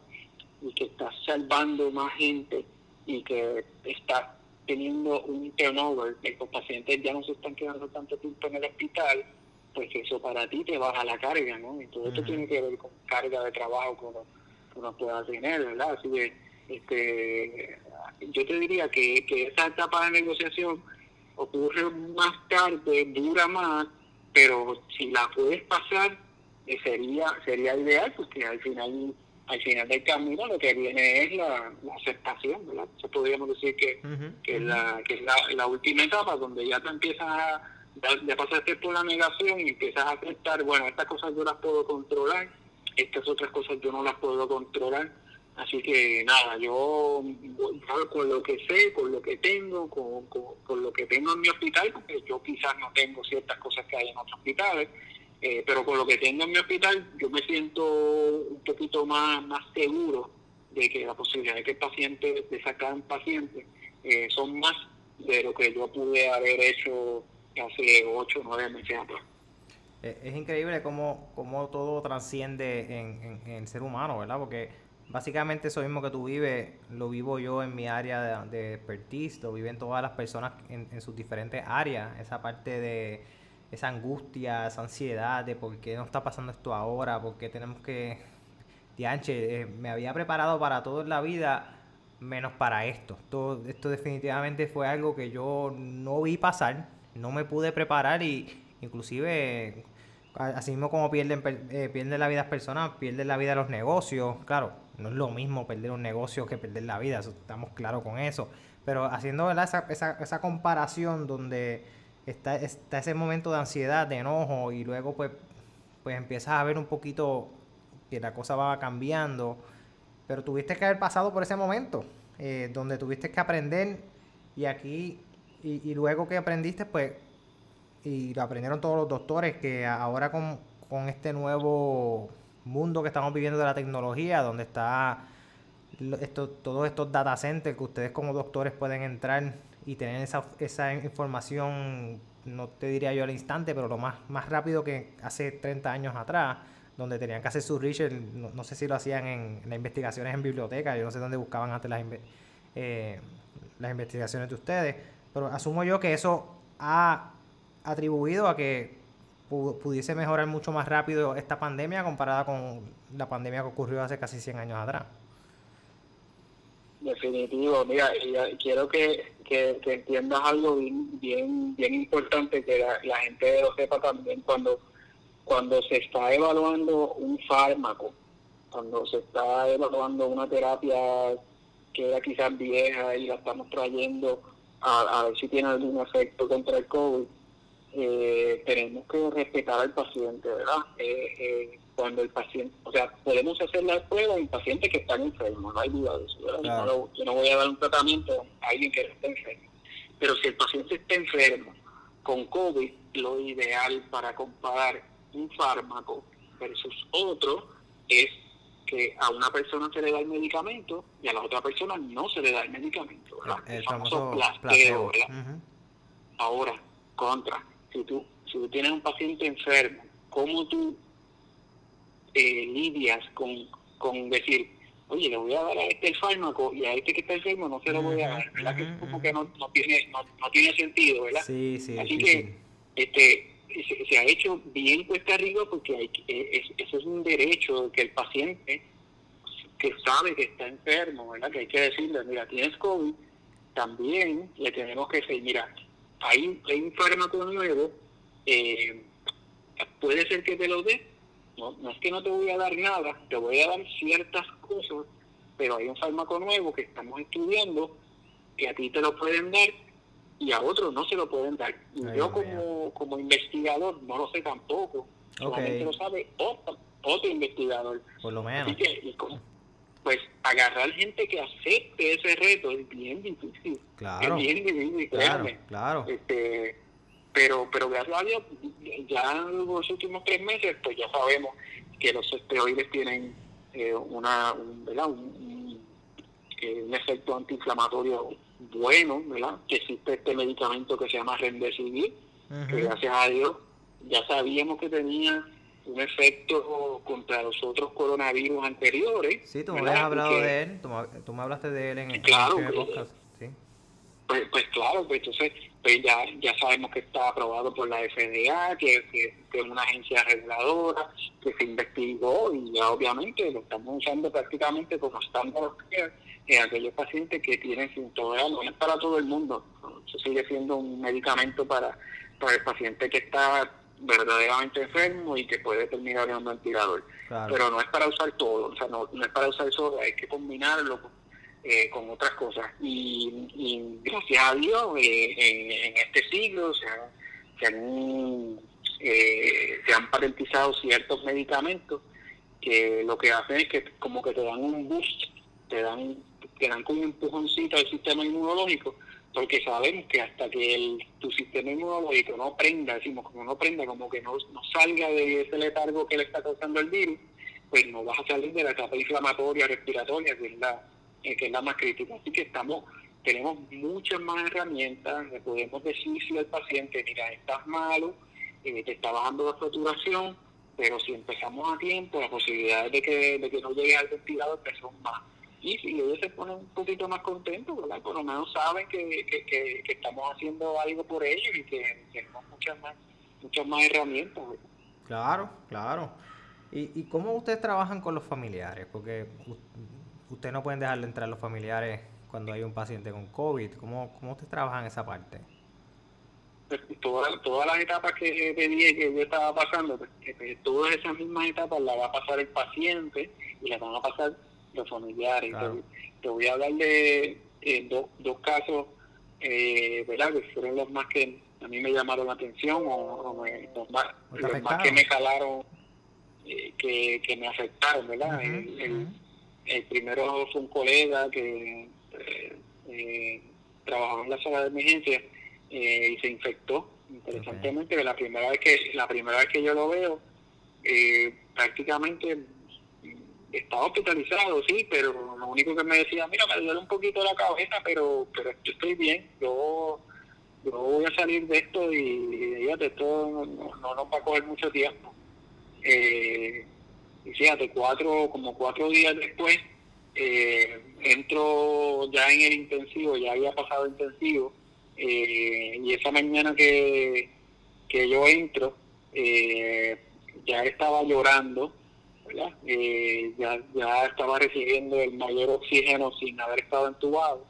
y que estás salvando más gente y que estás teniendo un turnover, que los pacientes ya no se están quedando tanto tiempo en el hospital, pues eso para ti te baja la carga, ¿no? Y todo esto tiene que ver con carga de trabajo que uno, que uno pueda tener, ¿verdad? Así que este, yo te diría que, que esa etapa de negociación ocurre más tarde, dura más, pero si la puedes pasar, eh, sería sería ideal, porque al final al final del camino lo que viene es la, la aceptación, ¿verdad? Podríamos decir que, que es la, que es la, la última etapa donde ya te empiezas a, ya, pasaste por la negación y empiezas a aceptar, bueno, estas cosas yo las puedo controlar, estas otras cosas yo no las puedo controlar, así que nada, yo yo con lo que sé, con lo que tengo, con, con, con lo que tengo en mi hospital, porque yo quizás no tengo ciertas cosas que hay en otros hospitales, eh, pero con lo que tengo en mi hospital yo me siento un poquito más, más seguro de que la posibilidad de que el paciente, de sacar un paciente, eh, son más de lo que yo pude haber hecho hace ocho o nueve meses atrás. Es, es increíble cómo, cómo todo trasciende en, en- en el ser humano, ¿verdad? Porque básicamente eso mismo que tú vives, lo vivo yo en mi área de, de expertise, lo viven todas las personas en, en sus diferentes áreas, esa parte de esa angustia, esa ansiedad de por qué no está pasando esto ahora, por qué tenemos que... Dianche, eh, me había preparado para todo en la vida, menos para esto. Todo, esto definitivamente fue algo que yo no vi pasar, no me pude preparar y inclusive así mismo como pierden, eh, pierden la vida las personas, pierden la vida los negocios. Claro, no es lo mismo perder un negocio que perder la vida, estamos claros con eso. Pero haciendo. Esa, esa, esa comparación donde está, está ese momento de ansiedad, de enojo y luego pues, pues empiezas a ver un poquito que la cosa va cambiando. Pero tuviste que haber pasado por ese momento, eh, donde tuviste que aprender y aquí, y, y luego que aprendiste, pues, y lo aprendieron todos los doctores, que ahora con, con este nuevo mundo que estamos viviendo de la tecnología, donde está esto, todos estos data centers que ustedes como doctores pueden entrar y tener esa, esa información, no te diría yo al instante, pero lo más, más rápido que hace 30 años atrás, donde tenían que hacer su research, no, no sé si lo hacían en, las investigaciones en biblioteca, yo no sé dónde buscaban antes las, eh, las investigaciones de ustedes, pero asumo yo que eso ha atribuido a que pu- pudiese mejorar mucho más rápido esta pandemia comparada con la pandemia que ocurrió hace casi 100 años atrás. Definitivo, mira, y, quiero que, que, entiendas algo bien, bien, importante, que la, la gente lo sepa también cuando, cuando se está evaluando un fármaco, cuando se está evaluando una terapia que era quizás vieja y la estamos trayendo a, a ver si tiene algún efecto contra el COVID, eh, tenemos que respetar al paciente, ¿verdad? Eh, eh, cuando el paciente, o sea, podemos hacer la prueba en pacientes que están enfermos, no hay duda de eso, ¿verdad? Claro. Yo, no, lo- yo no voy a dar un tratamiento a alguien que no está enfermo. Pero si el paciente está enfermo con COVID, lo ideal para comparar un fármaco versus otro es que a una persona se le da el medicamento y a la otra persona no se le da el medicamento, ¿verdad? El, El famoso famoso placebo, placebo. ¿verdad? Ahora, contra, si tú, si tú tienes un paciente enfermo, ¿cómo tú eh, lidias con, con decir, oye, le voy a dar a este el fármaco y a este que está enfermo no se lo voy a dar? ¿Verdad? que Ujú, como ujú. que no, no tiene, no, no tiene sentido, ¿verdad? Sí, sí, Así que este se, se ha hecho bien cuesta arriba porque hay, que- eh, es- eso es un derecho que el paciente que sabe que está enfermo, ¿verdad? Que hay que decirle, mira, tienes COVID, también le tenemos que decir, mira, hay, hay un fármaco nuevo, eh, puede ser que te lo dé, no, no es que no te voy a dar nada, te voy a dar ciertas cosas, pero hay un fármaco nuevo que estamos estudiando, que a ti te lo pueden dar y a otros no se lo pueden dar. Y yo como, como investigador no lo sé tampoco, solamente lo sabe otro, otro investigador. Por lo menos. Así que, pues agarrar gente que acepte ese reto es bien difícil. Claro. Es bien difícil, claro, claro. Este, pero, pero gracias a Dios, ya en los últimos tres meses, pues ya sabemos que los esteroides tienen eh, una, un, ¿verdad? Un, eh, un, efecto antiinflamatorio bueno, ¿verdad? Que existe este medicamento que se llama Remdesivir, que gracias a Dios ya sabíamos que tenía un efecto contra los otros coronavirus anteriores. Sí, tú me habías hablado de él, tú, me hablaste de él en, el podcast. Sí. Pues, pues claro, pues entonces pues ya, ya sabemos que está aprobado por la FDA, que, es una agencia reguladora, que se investigó y ya obviamente lo estamos usando prácticamente como estándar en aquellos pacientes que tienen síntomas. No es para todo el mundo, eso sigue siendo un medicamento para, para el paciente que está verdaderamente enfermo y que puede terminar en un ventilador. Pero no es para usar todo, o sea, no, no es para usar eso, hay que combinarlo eh, con otras cosas. Y, gracias a Dios, eh, en, este siglo se han, se han, eh, se han patentizado ciertos medicamentos que lo que hacen es que como que te dan un boost, te dan, te dan como un empujoncito al sistema inmunológico porque sabemos que hasta que el, tu sistema inmunológico no prenda, decimos como no prenda, como que no, no salga de ese letargo que le está causando el virus, pues no vas a salir de la etapa inflamatoria respiratoria, que es la, que es la más crítica. Así que estamos, tenemos muchas más herramientas, le podemos decirle al paciente, mira, estás malo, eh, te está bajando la saturación, pero si empezamos a tiempo, la posibilidad de que, de que no llegue al ventilador pues son más y si ellos se ponen un poquito más contentos, ¿verdad? Por lo menos saben que, que, que, estamos haciendo algo por ellos y que tenemos muchas más, muchas más herramientas. Claro, claro. ¿Y, ¿Y cómo ustedes trabajan con los familiares? Porque ustedes no pueden dejarle entrar a los familiares cuando hay un paciente con COVID. ¿Cómo, cómo ustedes trabajan esa parte? Pues, todas, todas las etapas que te dije que yo estaba pasando, pues, todas esas mismas etapas las va a pasar el paciente y las van a pasar los familiares. Te, voy a hablar de eh, dos casos, eh, ¿verdad? Que fueron los más que a mí me llamaron la atención o, los, más, que me jalaron, eh, que, que me afectaron, ¿verdad? el, el, primero fue un colega que eh, trabajaba en la sala de emergencia y se infectó. Interesantemente, la primera vez que la primera vez que yo lo veo, prácticamente estaba hospitalizado, sí, pero lo único que me decía, mira, me duele un poquito la cabeza, pero pero yo estoy bien, yo, yo voy a salir de esto y, fíjate, esto no, no, nos va a coger mucho tiempo. Eh, y fíjate, cuatro, como cuatro días después, eh, entro ya en el intensivo, ya había pasado intensivo, eh, y esa mañana que, que yo entro, eh, ya estaba llorando, eh, ya, ya estaba recibiendo el mayor oxígeno sin haber estado entubado.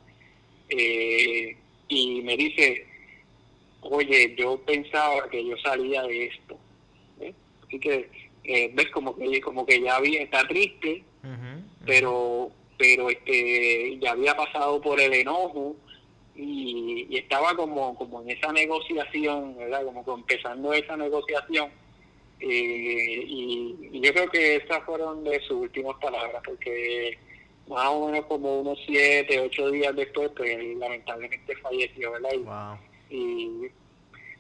Eh, y me dice, oye, yo pensaba que yo salía de esto. Así que, eh, ves, como que, como que ya había, está triste, pero pero este ya había pasado por el enojo y, y, estaba como como en esa negociación, ¿verdad? Como empezando esa negociación eh, y, yo creo que esas fueron de sus últimas palabras, porque más o menos como unos siete, ocho días después, pues lamentablemente falleció, ¿verdad? Y,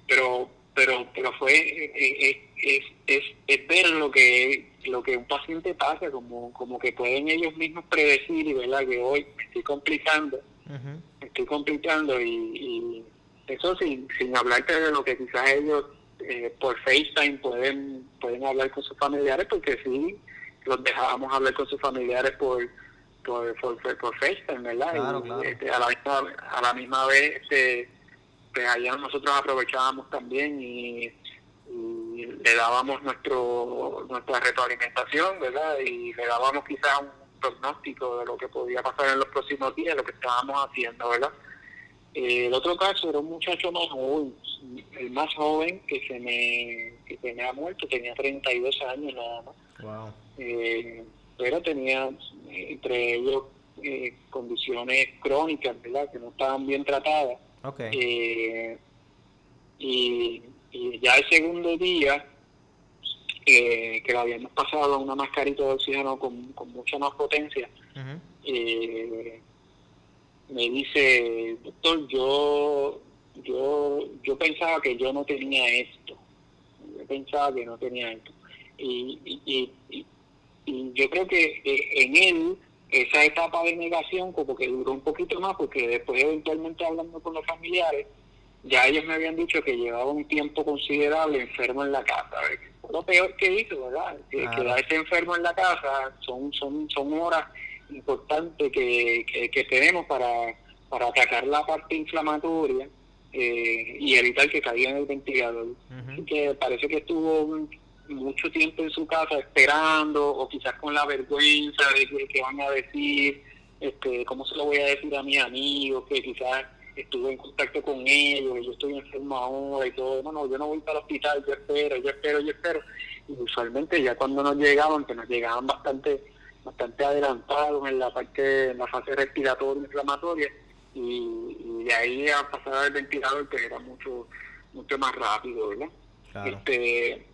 pero pero pero fue eh, eh, es, es, es, ver lo que lo que un paciente pasa como como que pueden ellos mismos predecir y verdad que hoy me estoy complicando me estoy complicando y, y eso sin sin hablarte de lo que quizás ellos eh, por FaceTime pueden pueden hablar con sus familiares porque sí los dejábamos hablar con sus familiares por por, por, FaceTime, ¿verdad? y, este, a, la misma, a la misma vez, este, pues allá nosotros aprovechábamos también y, le dábamos nuestro nuestra retroalimentación, ¿verdad? Y le dábamos quizás un pronóstico de lo que podía pasar en los próximos días, lo que estábamos haciendo, ¿verdad? Eh, el otro caso era un muchacho más joven, el más joven que se me, que se me ha muerto, tenía 32 años nada más. Eh, pero tenía entre ellos eh, condiciones crónicas, ¿verdad? Que no estaban bien tratadas. Okay. Eh, y, y ya el segundo día, eh, que lo habíamos pasado a una mascarita de oxígeno con, con mucha más potencia, eh, me dice, doctor, yo, yo, yo pensaba que yo no tenía esto. Yo pensaba que no tenía esto. Y, y, y, y- y yo creo que eh, en él, esa etapa de negación como que duró un poquito más, porque después eventualmente hablando con los familiares, ya ellos me habían dicho que llevaba un tiempo considerable enfermo en la casa. Lo peor que hizo, ¿verdad? Que Claro. quedarse enfermo en la casa son, son, son horas importantes que, que, que tenemos para, para atacar la parte inflamatoria eh, y evitar que caiga en el ventilador. Así Ujú. que parece que estuvo mucho tiempo en su casa esperando o quizás con la vergüenza de que, que van a decir, este, cómo se lo voy a decir a mis amigos, que quizás estuve en contacto con ellos, que yo estoy enfermo ahora y todo, no, no, yo no voy para el hospital, yo espero, yo espero, yo espero. Y usualmente ya cuando nos llegaban, que nos llegaban bastante bastante adelantados en la parte, en la fase respiratoria inflamatoria, y, y de ahí a pasar al ventilador que era mucho mucho más rápido, ¿verdad? Claro. Este,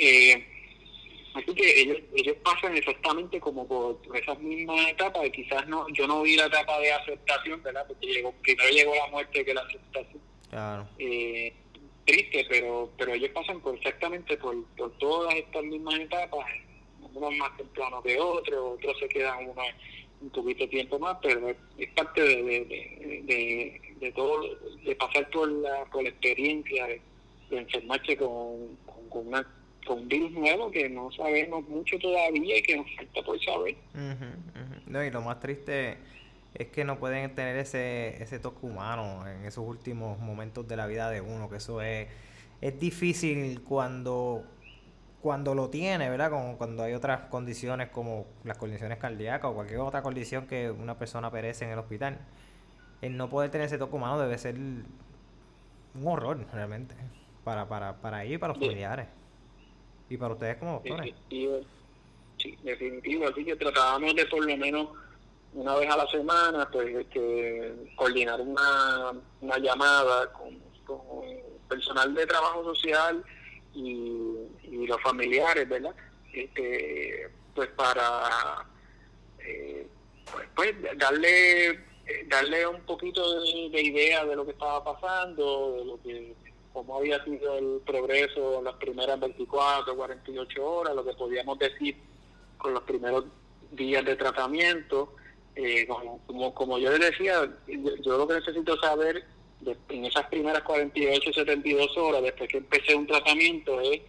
eh, así que ellos, ellos pasan exactamente como por, esas mismas etapas, y quizás no, yo no vi la etapa de aceptación, ¿verdad? Porque llegó, primero llegó la muerte que la aceptación. Claro. Eh, triste, pero pero ellos pasan por exactamente por, por todas estas mismas etapas, unos más temprano que otros, otros se quedan unos un poquito de tiempo más, pero es parte de, de, de, de- todo, de pasar por la, por la experiencia de, enfermarse con, con, con, una, un virus nuevo que no sabemos mucho todavía y que nos falta por saber. No, y lo más triste es que no pueden tener ese, ese toque humano en esos últimos momentos de la vida de uno, que eso es, es difícil cuando, cuando lo tiene, ¿verdad? Como cuando hay otras condiciones como las condiciones cardíacas o cualquier otra condición que una persona perece en el hospital. El no poder tener ese toque humano debe ser un horror realmente para, para, para ellos y para los familiares. Y para ustedes como doctores. Definitivo, sí, definitivo. Así que tratábamos de por lo menos una vez a la semana, pues, este, coordinar una, una llamada con, con personal de trabajo social y, y los familiares, ¿verdad? Este, pues para eh, pues, pues, darle eh, darle un poquito de, de idea de lo que estaba pasando, de lo que cómo había sido el progreso en las primeras 24, 48 horas, lo que podíamos decir con los primeros días de tratamiento. Eh, como, como, como yo les decía, yo, yo lo que necesito saber de- en esas primeras 48, 72 horas, después que empecé un tratamiento, es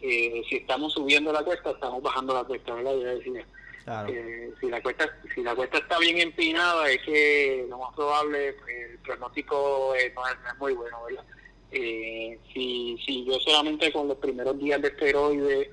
eh, si estamos subiendo la cuesta, estamos bajando la cuesta, ¿verdad? Yo decía, Claro. eh, si la cuesta si la cuesta está bien empinada es que lo más probable el pronóstico eh, no, es, no es muy bueno verdad eh, si si yo solamente con los primeros días de esteroides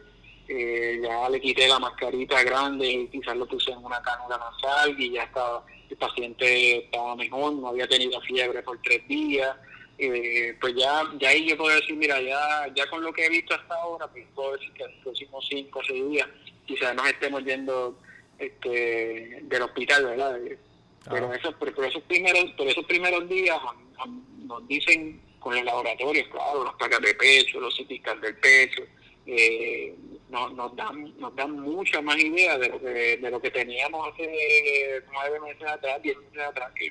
eh, ya le quité la mascarita grande y quizás lo puse en una cánula nasal y ya estaba el paciente estaba mejor no había tenido fiebre por tres días eh, pues ya ya ahí yo puedo decir mira ya ya con lo que he visto hasta ahora pues puedo decir que en los próximos cinco o seis días quizás nos estemos yendo este del hospital verdad pero Claro. esos pero, pero esos primeros pero esos primeros días nos dicen con los laboratorios claro las placas de pecho los CT scans del pecho eh, nos, nos dan nos dan mucha más idea de lo que de lo que teníamos hace nueve meses atrás diez meses atrás que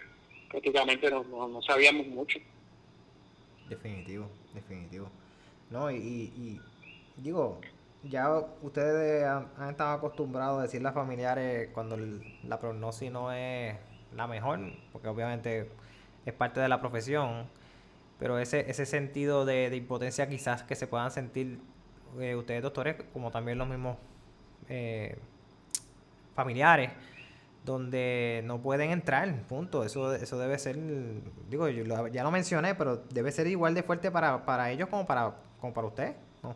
prácticamente no, no, no sabíamos mucho Definitivo, definitivo. No, y, y- y digo, ya ustedes han, han estado acostumbrados a decirle a familiares cuando la prognosis no es la mejor, porque obviamente es parte de la profesión, pero ese, ese sentido de, de impotencia quizás que se puedan sentir eh, ustedes doctores, como también los mismos eh, familiares, donde no pueden entrar, punto. Eso, eso debe ser, digo, yo lo- ya lo mencioné, pero debe ser igual de fuerte para, para ellos como para, como para usted, ¿no?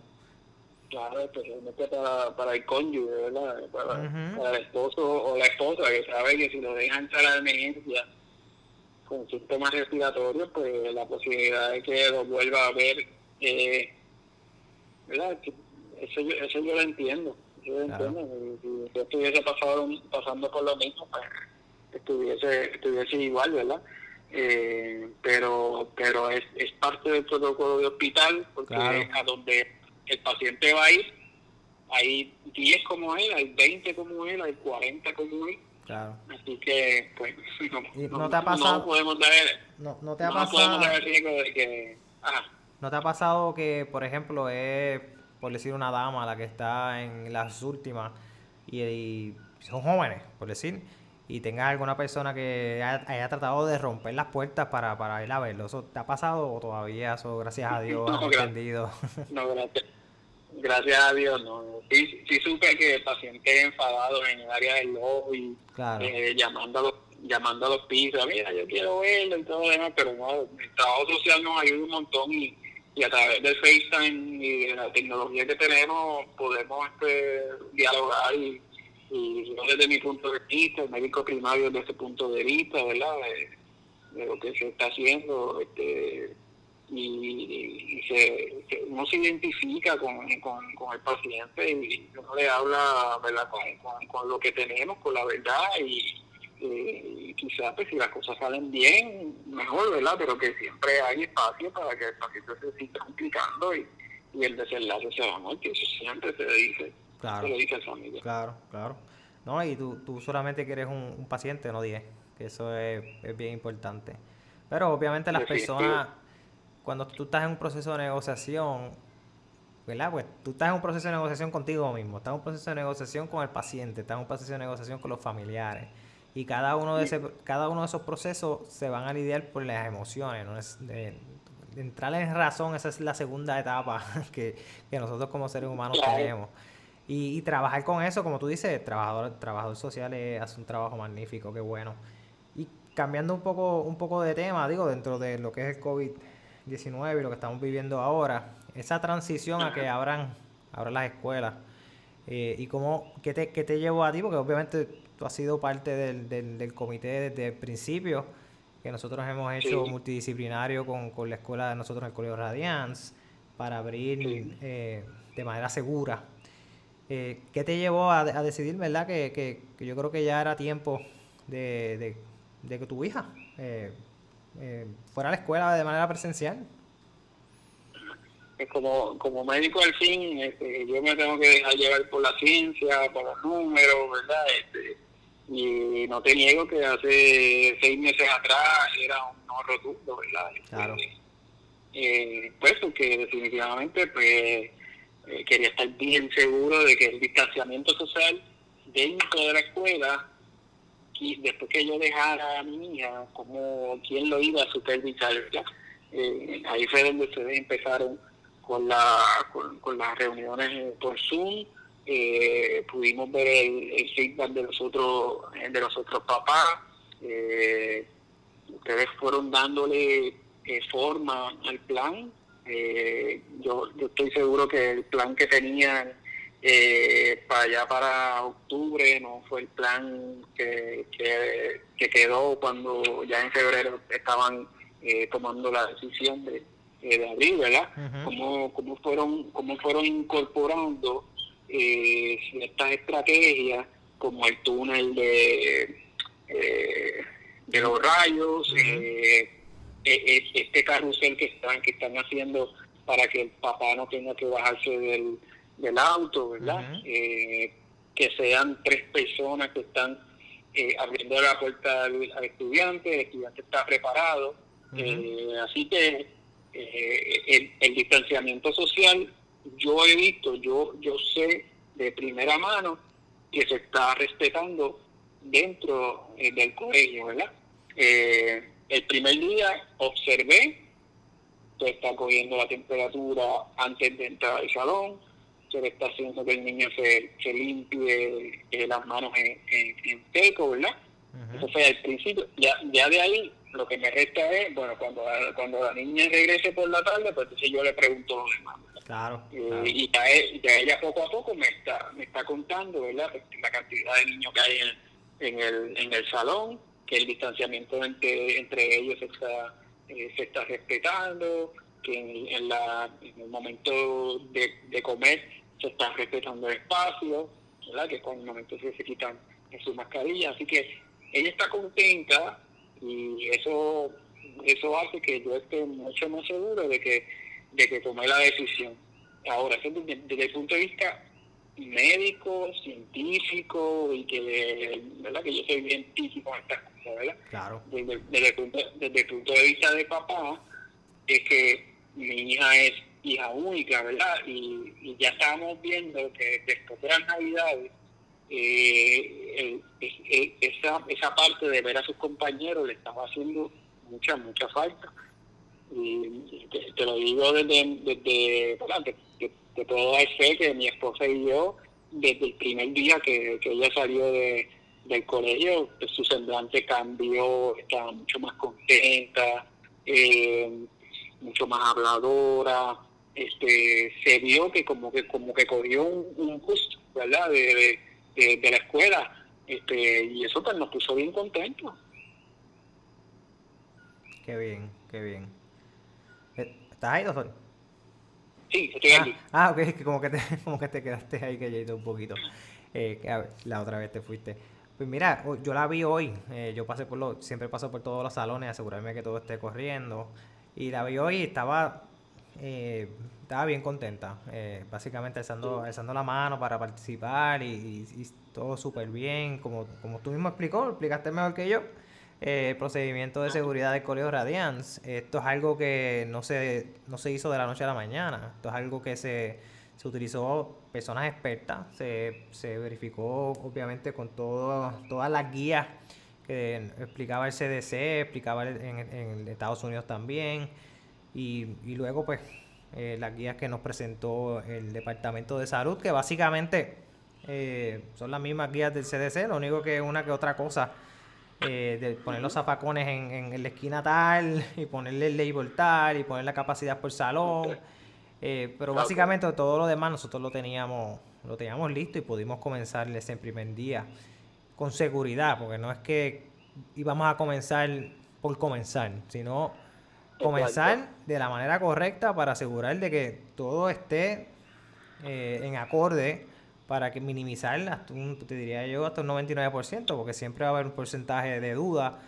Claro, especialmente para, para el cónyuge, ¿verdad? Para, para el esposo o la esposa que sabe que si lo dejan entrar a la emergencia con síntomas respiratorios, pues la posibilidad de que lo vuelva a ver, eh, ¿verdad? Eso yo, eso yo lo entiendo. Yo lo Claro. entiendo. Si, yo estuviese pasado, pasando por lo mismo, pues estuviese, estuviese igual, ¿verdad? eh, pero pero es, es parte del protocolo de hospital porque a donde el paciente va a ir hay 10 como él, hay 20 como él, hay 40 como él. Claro. Así que, pues, no, no, te ha pasado, no podemos dar, no, no te ha pasado, de que... ¿No te ha pasado que, por ejemplo, es, por decir, una dama la que está en las últimas y son jóvenes, por decir, y tenga alguna persona que haya, tratado de romper las puertas para, para ir a verlo. ¿Eso te ha pasado o todavía eso, gracias a Dios, no, entendido? No, gracias. Gracias a Dios, no. Sí, sí supe que pacientes enfadados en el área del lobby, eh, llamando, a los, llamando a los pisos, mira, yo quiero verlo y todo lo demás, pero no, el trabajo social nos ayuda un montón y, y a través del FaceTime y de la tecnología que tenemos podemos este, dialogar y y yo desde mi punto de vista, el médico primario desde ese punto de vista, ¿verdad? De, lo que se está haciendo, este, y, se, uno se identifica con, con, el paciente y uno le habla, ¿verdad? Con, lo que tenemos, con la verdad y, quizás pues, si las cosas salen bien, mejor, ¿verdad? Pero que siempre hay espacio para que el paciente se siga complicando y, y el desenlace sea muerte, eso siempre se dice. Claro. Claro, claro. No, y tú, tú solamente quieres un, un paciente, no 10, que eso es, bien importante. Pero obviamente las personas, cuando tú estás en un proceso de negociación, ¿verdad? Pues tú estás en un proceso de negociación contigo mismo, estás en un proceso de negociación con el paciente, estás en un proceso de negociación con los familiares. Y cada uno de, ese, cada uno de esos procesos se van a lidiar por las emociones, ¿no? Es de, entrar en razón, esa es la segunda etapa que, que nosotros como seres humanos tenemos. Y, trabajar con eso, como tú dices, trabajador, trabajador social hace un trabajo magnífico, qué bueno. Y cambiando un poco, un poco de tema, digo, dentro de lo que es el COVID-19 y lo que estamos viviendo ahora, esa transición a que abran, abran las escuelas, eh, y cómo, qué te, qué te llevó a ti, porque obviamente tú has sido parte del, del, comité desde el principio, que nosotros hemos hecho multidisciplinario con, con, la escuela de nosotros, el Colegio Radiance, para abrir eh, de manera segura. Eh, ¿Qué te llevó a, decidir, verdad, que, que, yo creo que ya era tiempo de, de, que tu hija eh, eh, fuera a la escuela de manera presencial? Como, como médico al fin, este, yo me tengo que dejar llevar por la ciencia, por los números, ¿verdad? Este, y no te niego que hace seis meses atrás era un no rotundo, ¿verdad? Este, claro. pues porque definitivamente, pues eh, quería estar bien seguro de que el distanciamiento social dentro de la escuela, después que yo dejara a mi hija, como quién lo iba a supervisar, eh, ahí fue donde ustedes empezaron con, la, con, las reuniones por Zoom, eh, pudimos ver el, feedback de los otros, de los otros papás, ustedes fueron dándole forma al plan, eh, yo, yo estoy seguro que el plan que tenían eh, para allá para octubre no fue el plan que, que, quedó cuando ya en febrero estaban eh, tomando la decisión de, eh, de abrir, ¿verdad? cómo, cómo, fueron, cómo fueron incorporando ciertas estrategias como el túnel de, de los rayos, e, este carrusel que están que están haciendo para que el papá no tenga que bajarse del, del auto, ¿verdad? Eh, que sean tres personas que están eh, abriendo la puerta al, estudiante, el estudiante está preparado. Eh, así que el, el, distanciamiento social, yo he visto, yo, yo sé de primera mano que se está respetando dentro del colegio, ¿verdad? El primer día observé que está cogiendo la temperatura antes de entrar al salón, se le está haciendo que el niño se, se limpie eh, las manos en, en, seco, ¿verdad? Eso fue al principio. Ya, ya de ahí lo que me resta es, bueno, cuando, cuando la niña regrese por la tarde, pues entonces yo le pregunto lo demás. Claro, eh, Y ya, e, ya, ella poco a poco me está, me está contando, ¿verdad? La cantidad de niños que hay en, en, el, en el salón, que el distanciamiento entre, entre ellos está, eh, se está respetando, que en, la, en el momento de, comer se está respetando el espacio, ¿verdad? que con momento se, quitan su mascarilla. Así que ella está contenta y eso eso hace que yo esté mucho más seguro de que, de que tomé la decisión. Ahora, desde, desde el punto de vista médico, científico y que, ¿verdad? que yo soy bien típico en estas cosas, ¿verdad? Claro. Desde, desde, el punto, desde el punto de vista de papá, es que mi hija es hija única, ¿verdad? Y, ya estábamos viendo que después de las navidades, eh, esa, esa parte de ver a sus compañeros le estaba haciendo mucha, mucha falta. Y te, lo digo desde, desde, desde te puedo dar fe que mi esposa y yo, desde el primer día que, ella salió de, del colegio, pues, su semblante cambió, estaba mucho más contenta, eh, mucho más habladora, este, se vio que como que como que cogió un, un boost, ¿verdad? De, de, la escuela, este, y eso pues nos puso bien contentos. Qué bien, qué bien. Eh, ¿Estás ahí, doctor? Sí, estoy ah, aquí. Ah, ok, como que te, como que te quedaste ahí callado un poquito. Eh, la otra vez te fuiste. Pues mira, yo la vi hoy. Eh, yo pasé por lo, siempre paso por todos los salones, asegurarme que todo esté corriendo. Y la vi hoy y estaba, eh, estaba bien contenta. básicamente alzando, alzando la mano para participar y, y todo súper bien. Como, como tú mismo explicó, explicaste mejor que yo el eh, procedimiento de seguridad del Colegio Radiance. Esto es algo que no se, no se hizo de la noche a la mañana. Esto es algo que se, se utilizó personas expertas. Se, se verificó obviamente con todo, todas las guías que explicaba el CDC, explicaba en, en Estados Unidos también. Y, y luego pues eh, las guías que nos presentó el Departamento de Salud, que básicamente eh, son las mismas guías del CDC, lo único que una que otra cosa eh, de poner los zapacones en, en, la esquina tal y ponerle el label tal y poner la capacidad por salón. Eh, pero básicamente todo lo demás nosotros lo teníamos, lo teníamos listo y pudimos comenzar ese primer día con seguridad, porque no es que íbamos a comenzar por comenzar, sino comenzar de la manera correcta para asegurar de que todo esté eh, en acorde para que minimizar hasta un, te diría yo hasta un 99%, porque siempre va a haber un porcentaje de duda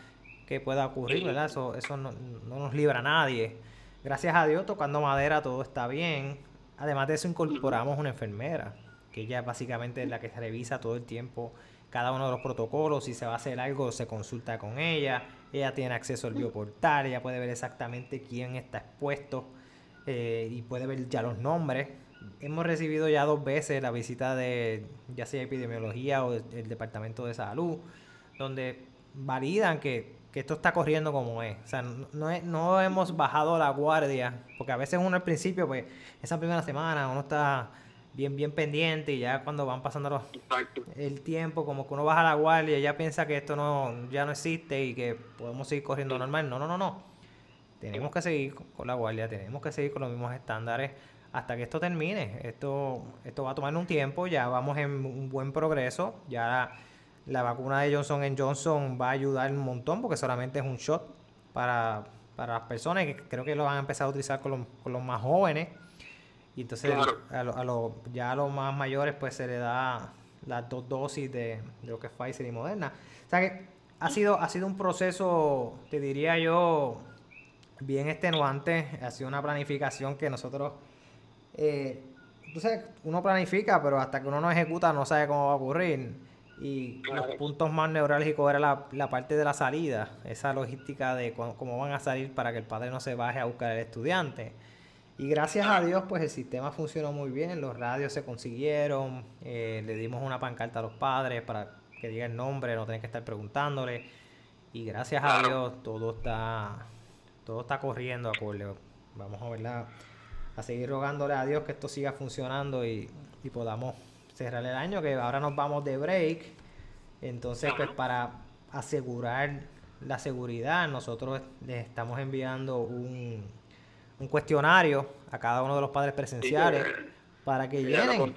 que pueda ocurrir, ¿verdad? Eso, eso no, nos libra a nadie. Gracias a Dios, tocando madera, todo está bien. Además de eso, incorporamos una enfermera, que ella básicamente es la que se revisa todo el tiempo cada uno de los protocolos. Si se va a hacer algo, se consulta con ella. Ella tiene acceso al bioportal, ella puede ver exactamente quién está expuesto eh, y puede ver ya los nombres hemos recibido ya dos veces la visita de ya sea epidemiología o el departamento de salud, donde validan que, esto está corriendo como es. O sea, no, no hemos bajado la guardia, porque a veces uno al principio, pues, esa primera semana uno está bien, bien pendiente y ya cuando van pasando los, el tiempo, como que uno baja la guardia, y ya piensa que esto no, ya no existe y que podemos seguir corriendo normal. No, no, no, no. Tenemos que seguir con la guardia, tenemos que seguir con los mismos estándares hasta que esto termine. Esto, esto va a tomar un tiempo, ya vamos en un buen progreso. Ya la, vacuna de Johnson Johnson va a ayudar un montón porque solamente es un shot para, las personas que creo que lo van a empezar a utilizar con los, más jóvenes. Y entonces a, los ya a los más mayores pues se le da las dos dosis de, de, lo que es Pfizer y Moderna. O sea que ha sido, ha sido un proceso, te diría yo, bien extenuante. Ha sido una planificación que nosotros eh, entonces uno planifica, pero hasta que uno no ejecuta no sabe cómo va a ocurrir. Y los puntos más neurálgicos era la, parte de la salida, esa logística de cómo, van a salir para que el padre no se baje a buscar al estudiante. Y gracias a Dios, pues el sistema funcionó muy bien, los radios se consiguieron, eh, le dimos una pancarta a los padres para que diga el nombre, no tener que estar preguntándole. Y gracias a Dios todo está, todo está corriendo acorde. Vamos a verla a seguir rogándole a Dios que esto siga funcionando y, podamos cerrar el año, que ahora nos vamos de break. Entonces, pues para asegurar la seguridad, nosotros les estamos enviando un, un cuestionario a cada uno de los padres presenciales para que llenen.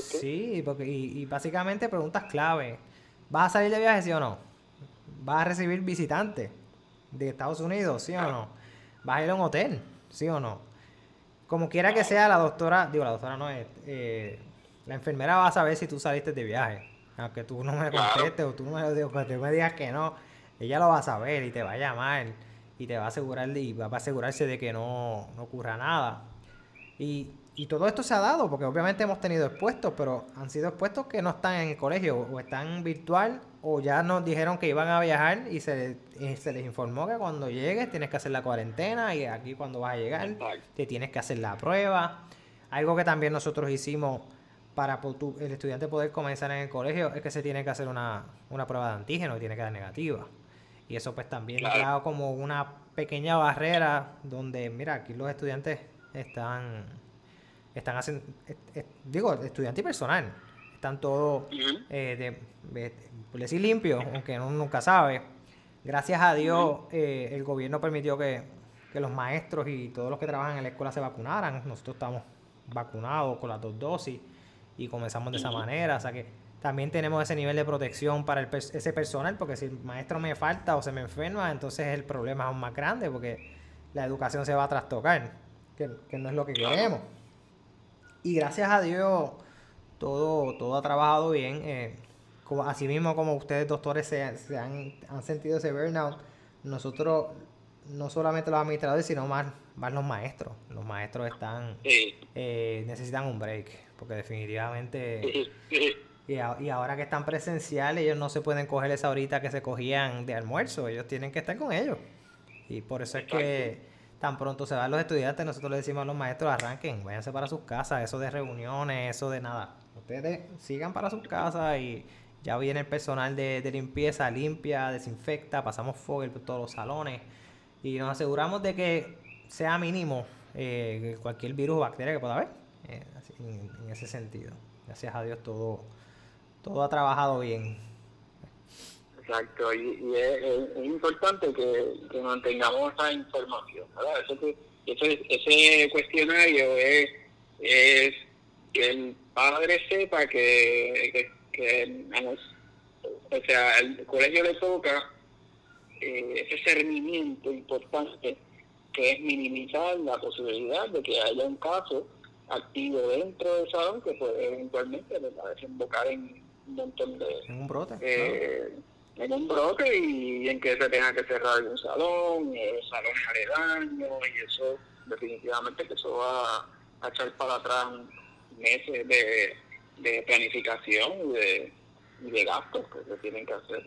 sí, porque, y, y, básicamente preguntas clave. ¿Vas a salir de viaje, sí o no? ¿Vas a recibir visitantes de Estados Unidos, sí o no? ¿Vas a ir a un hotel, sí o no? Como quiera que sea, la doctora, digo, la doctora no es, eh, la enfermera va a saber si tú saliste de viaje. Aunque tú no me contestes o tú no me, me digas que no, ella lo va a saber y te va a llamar. Y te va a asegurar y va a asegurarse de que no, no ocurra nada. Y, y, todo esto se ha dado porque obviamente hemos tenido expuestos, pero han sido expuestos que no están en el colegio o están virtual o ya nos dijeron que iban a viajar y se, se les informó que cuando llegues tienes que hacer la cuarentena y aquí cuando vas a llegar te tienes que hacer la prueba. Algo que también nosotros hicimos para el estudiante poder comenzar en el colegio es que se tiene que hacer una, una prueba de antígeno y tiene que dar negativa. Y eso pues también ha como una pequeña barrera donde, mira, aquí los estudiantes están, están haciendo, digo, estudiante y personal, están todos, eh, de, por decir limpios, aunque uno nunca sabe. Gracias a Dios eh, el gobierno permitió que, que los maestros y todos los que trabajan en la escuela se vacunaran. Nosotros estamos vacunados con las dos dosis y comenzamos de esa manera. O sea que también tenemos ese nivel de protección para el, ese personal, porque si el maestro me falta o se me enferma, entonces el problema es aún más grande, porque la educación se va a trastocar, que, no es lo que queremos. Y gracias a Dios, todo, todo ha trabajado bien. Eh, como, así mismo como ustedes, doctores, se, se han, han, sentido ese burnout, nosotros, no solamente los administradores, sino más, más los maestros. Los maestros están eh, necesitan un break, porque definitivamente... Y, ahora que están presenciales, ellos no se pueden coger esa horita que se cogían de almuerzo, ellos tienen que estar con ellos. Y por eso es que tan pronto se van los estudiantes, nosotros le decimos a los maestros, arranquen, váyanse para sus casas, eso de reuniones, eso de nada. Ustedes sigan para sus casas y ya viene el personal de, limpieza, limpia, desinfecta, pasamos fuego por todos los salones y nos aseguramos de que sea mínimo eh, cualquier virus o bacteria que pueda haber, eh, en ese sentido. Gracias a Dios todo todo ha trabajado bien. Exacto, y, es, importante que, mantengamos esa información, ¿verdad? ese, cuestionario es, que el padre sepa que, que, o sea, el colegio le toca eh, ese cernimiento importante que es minimizar la posibilidad de que haya un caso activo dentro del salón que puede eventualmente desembocar en un montón de... En un brote. Eh, en un brote y en que se tenga que cerrar un salón, eh, salones aledaños y eso definitivamente que eso va a echar para atrás meses de, de planificación y de, de gastos que se tienen que hacer.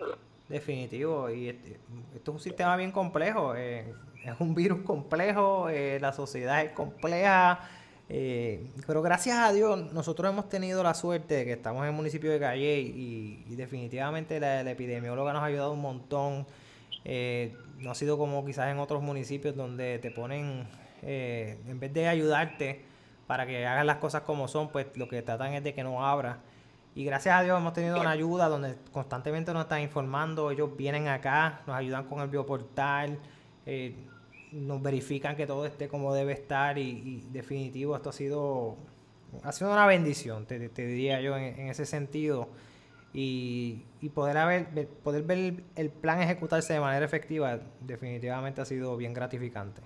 Definitivo, y este, esto es un sistema bien complejo, eh, es un virus complejo, eh, la sociedad es compleja, eh, pero gracias a Dios, nosotros hemos tenido la suerte de que estamos en el municipio de Calle y, definitivamente la, epidemióloga nos ha ayudado un montón. Eh, no ha sido como quizás en otros municipios donde te ponen, eh, en vez de ayudarte para que hagas las cosas como son, pues lo que tratan es de que no abra. Y gracias a Dios hemos tenido una ayuda donde constantemente nos están informando, ellos vienen acá, nos ayudan con el bioportal. Eh, nos verifican que todo esté como debe estar y, definitivo esto ha sido ha sido una bendición te, diría yo en, ese sentido. Y, poder haber poder ver el plan ejecutarse de manera efectiva definitivamente ha sido bien gratificante.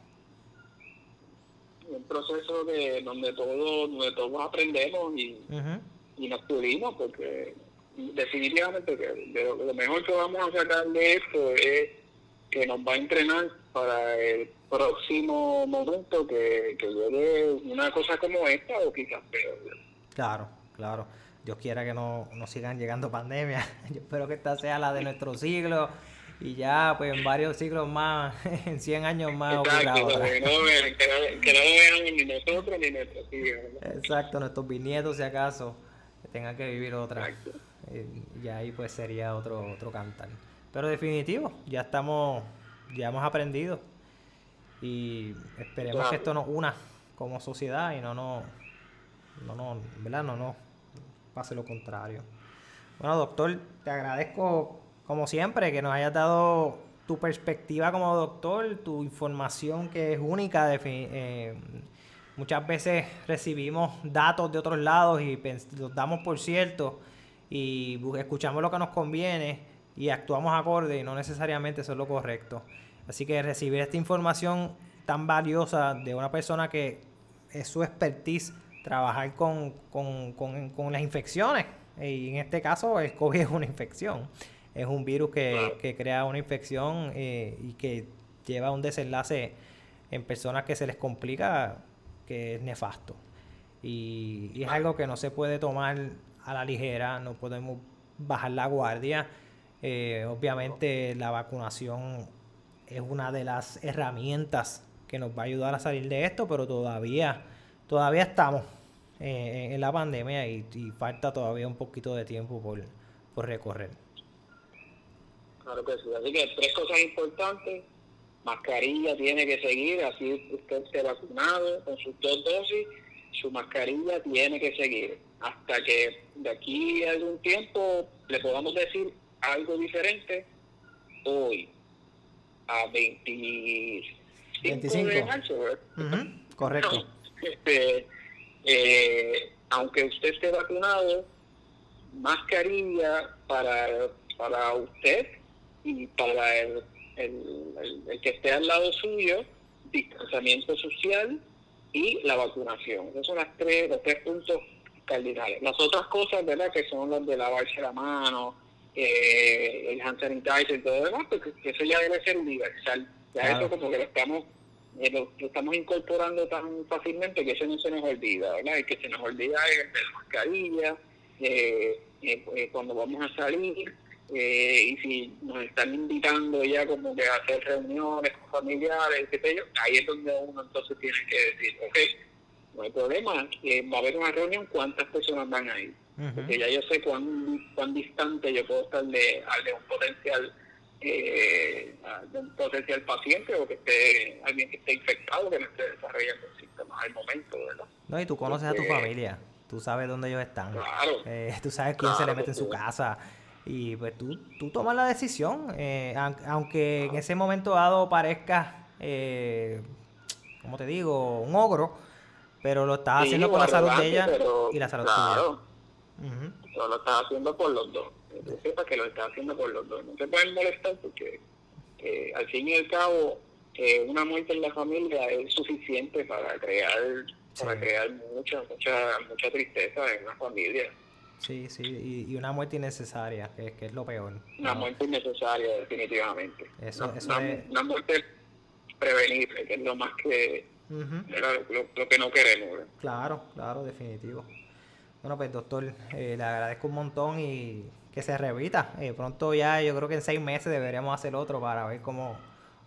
Un proceso de donde todos donde todos aprendemos y, y nos pudimos porque definitivamente que lo mejor que vamos a sacar de esto es que nos va a entrenar para el próximo momento que, que llegue una cosa como esta o quizás peor. Claro, claro. Dios quiera que no, no sigan llegando pandemias. Yo espero que esta sea la de nuestro siglo y ya pues en varios siglos más, en 100 años más Exacto, que, no, que, no, vean ni nosotros ni nuestros hijos. Exacto, nuestros bisnietos si acaso tengan que vivir otra. Eh, y ahí pues sería otro, otro cantar. Pero definitivo, ya estamos, ya hemos aprendido y esperemos que esto nos una como sociedad y no nos, no, no, ¿verdad? No, no pase lo contrario. Bueno, doctor, te agradezco como siempre que nos hayas dado tu perspectiva como doctor, tu información que es única. Eh, muchas veces recibimos datos de otros lados y los damos por cierto y escuchamos lo que nos conviene y actuamos acorde y no necesariamente eso es lo correcto. Así que recibir esta información tan valiosa de una persona que es su expertise trabajar con, las infecciones, y en este caso el COVID es una infección, es un virus que, crea una infección eh, y que lleva a un desenlace en personas que se les complica, que es nefasto. Y, y es algo que no se puede tomar a la ligera, no podemos bajar la guardia. Eh, obviamente la vacunación es una de las herramientas que nos va a ayudar a salir de esto, pero todavía, todavía estamos eh, en la pandemia y, falta todavía un poquito de tiempo por, por recorrer. Claro que sí. Así que tres cosas importantes. Mascarilla tiene que seguir, así usted esté vacunado con sus dos dosis, su mascarilla tiene que seguir hasta que de aquí a algún tiempo le podamos decir algo diferente hoy a 25, de marzo. Correcto. Este, eh, aunque usted esté vacunado, mascarilla para, para usted y para el, el, el, que esté al lado suyo, distanciamiento social y la vacunación. Esos son las tres, los tres puntos cardinales. Las otras cosas, ¿verdad? Que son los de lavarse la mano, eh, el hand sanitizer y todo lo demás, porque eso ya debe ser universal. Ya eso como que lo estamos, eh, lo, estamos incorporando tan fácilmente que eso no se nos olvida, ¿verdad? Y que se nos olvida es la mascarilla, eh, eh, cuando vamos a salir, y si nos están invitando ya como que a hacer reuniones con familiares, qué sé yo, ahí es donde uno entonces tiene que decir, ok, no hay problema, va a haber una reunión, ¿cuántas personas van a ir? Porque ya yo sé cuán, cuán distante yo puedo estar de, de un potencial eh, de un potencial paciente o que esté alguien que esté infectado que no esté desarrollando síntomas al momento, ¿verdad? No, y tú conoces a tu familia, tú sabes dónde ellos están, claro, eh, tú sabes quién se le mete en su casa. Y pues tú, tú tomas la decisión, eh, aunque en ese momento dado parezca, eh, como te digo, un ogro, pero lo estás haciendo por la salud de ella y la salud tuya. Uh lo estás haciendo por los dos. Que sepa que lo estás haciendo por los dos. No te pueden molestar porque eh, al fin y al cabo eh, una muerte en la familia es suficiente para crear para crear mucha mucha mucha tristeza en una familia. Sí, sí, y, una muerte innecesaria, que, que, es lo peor. Una muerte innecesaria, definitivamente. Eso, eso una, es... una muerte prevenible, que es lo más que lo, que no queremos. Claro, claro, definitivo. Bueno, pues doctor, eh, le agradezco un montón y que se repita. Eh, pronto ya, yo creo que en seis meses deberíamos hacer otro para ver cómo,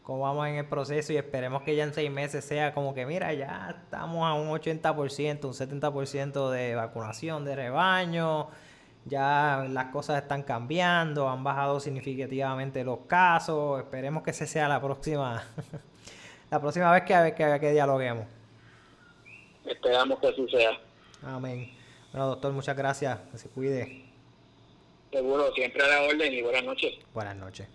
cómo vamos en el proceso y esperemos que ya en seis meses sea como que, mira, ya estamos a un 80%, un 70% de vacunación de rebaño, ya las cosas están cambiando, han bajado significativamente los casos, esperemos que ese sea la próxima la próxima vez que, que, que dialoguemos. Esperamos que así sea. Amén. Bueno, doctor, muchas gracias. Que se cuide. Seguro, siempre a la orden y buenas noches. Buenas noches.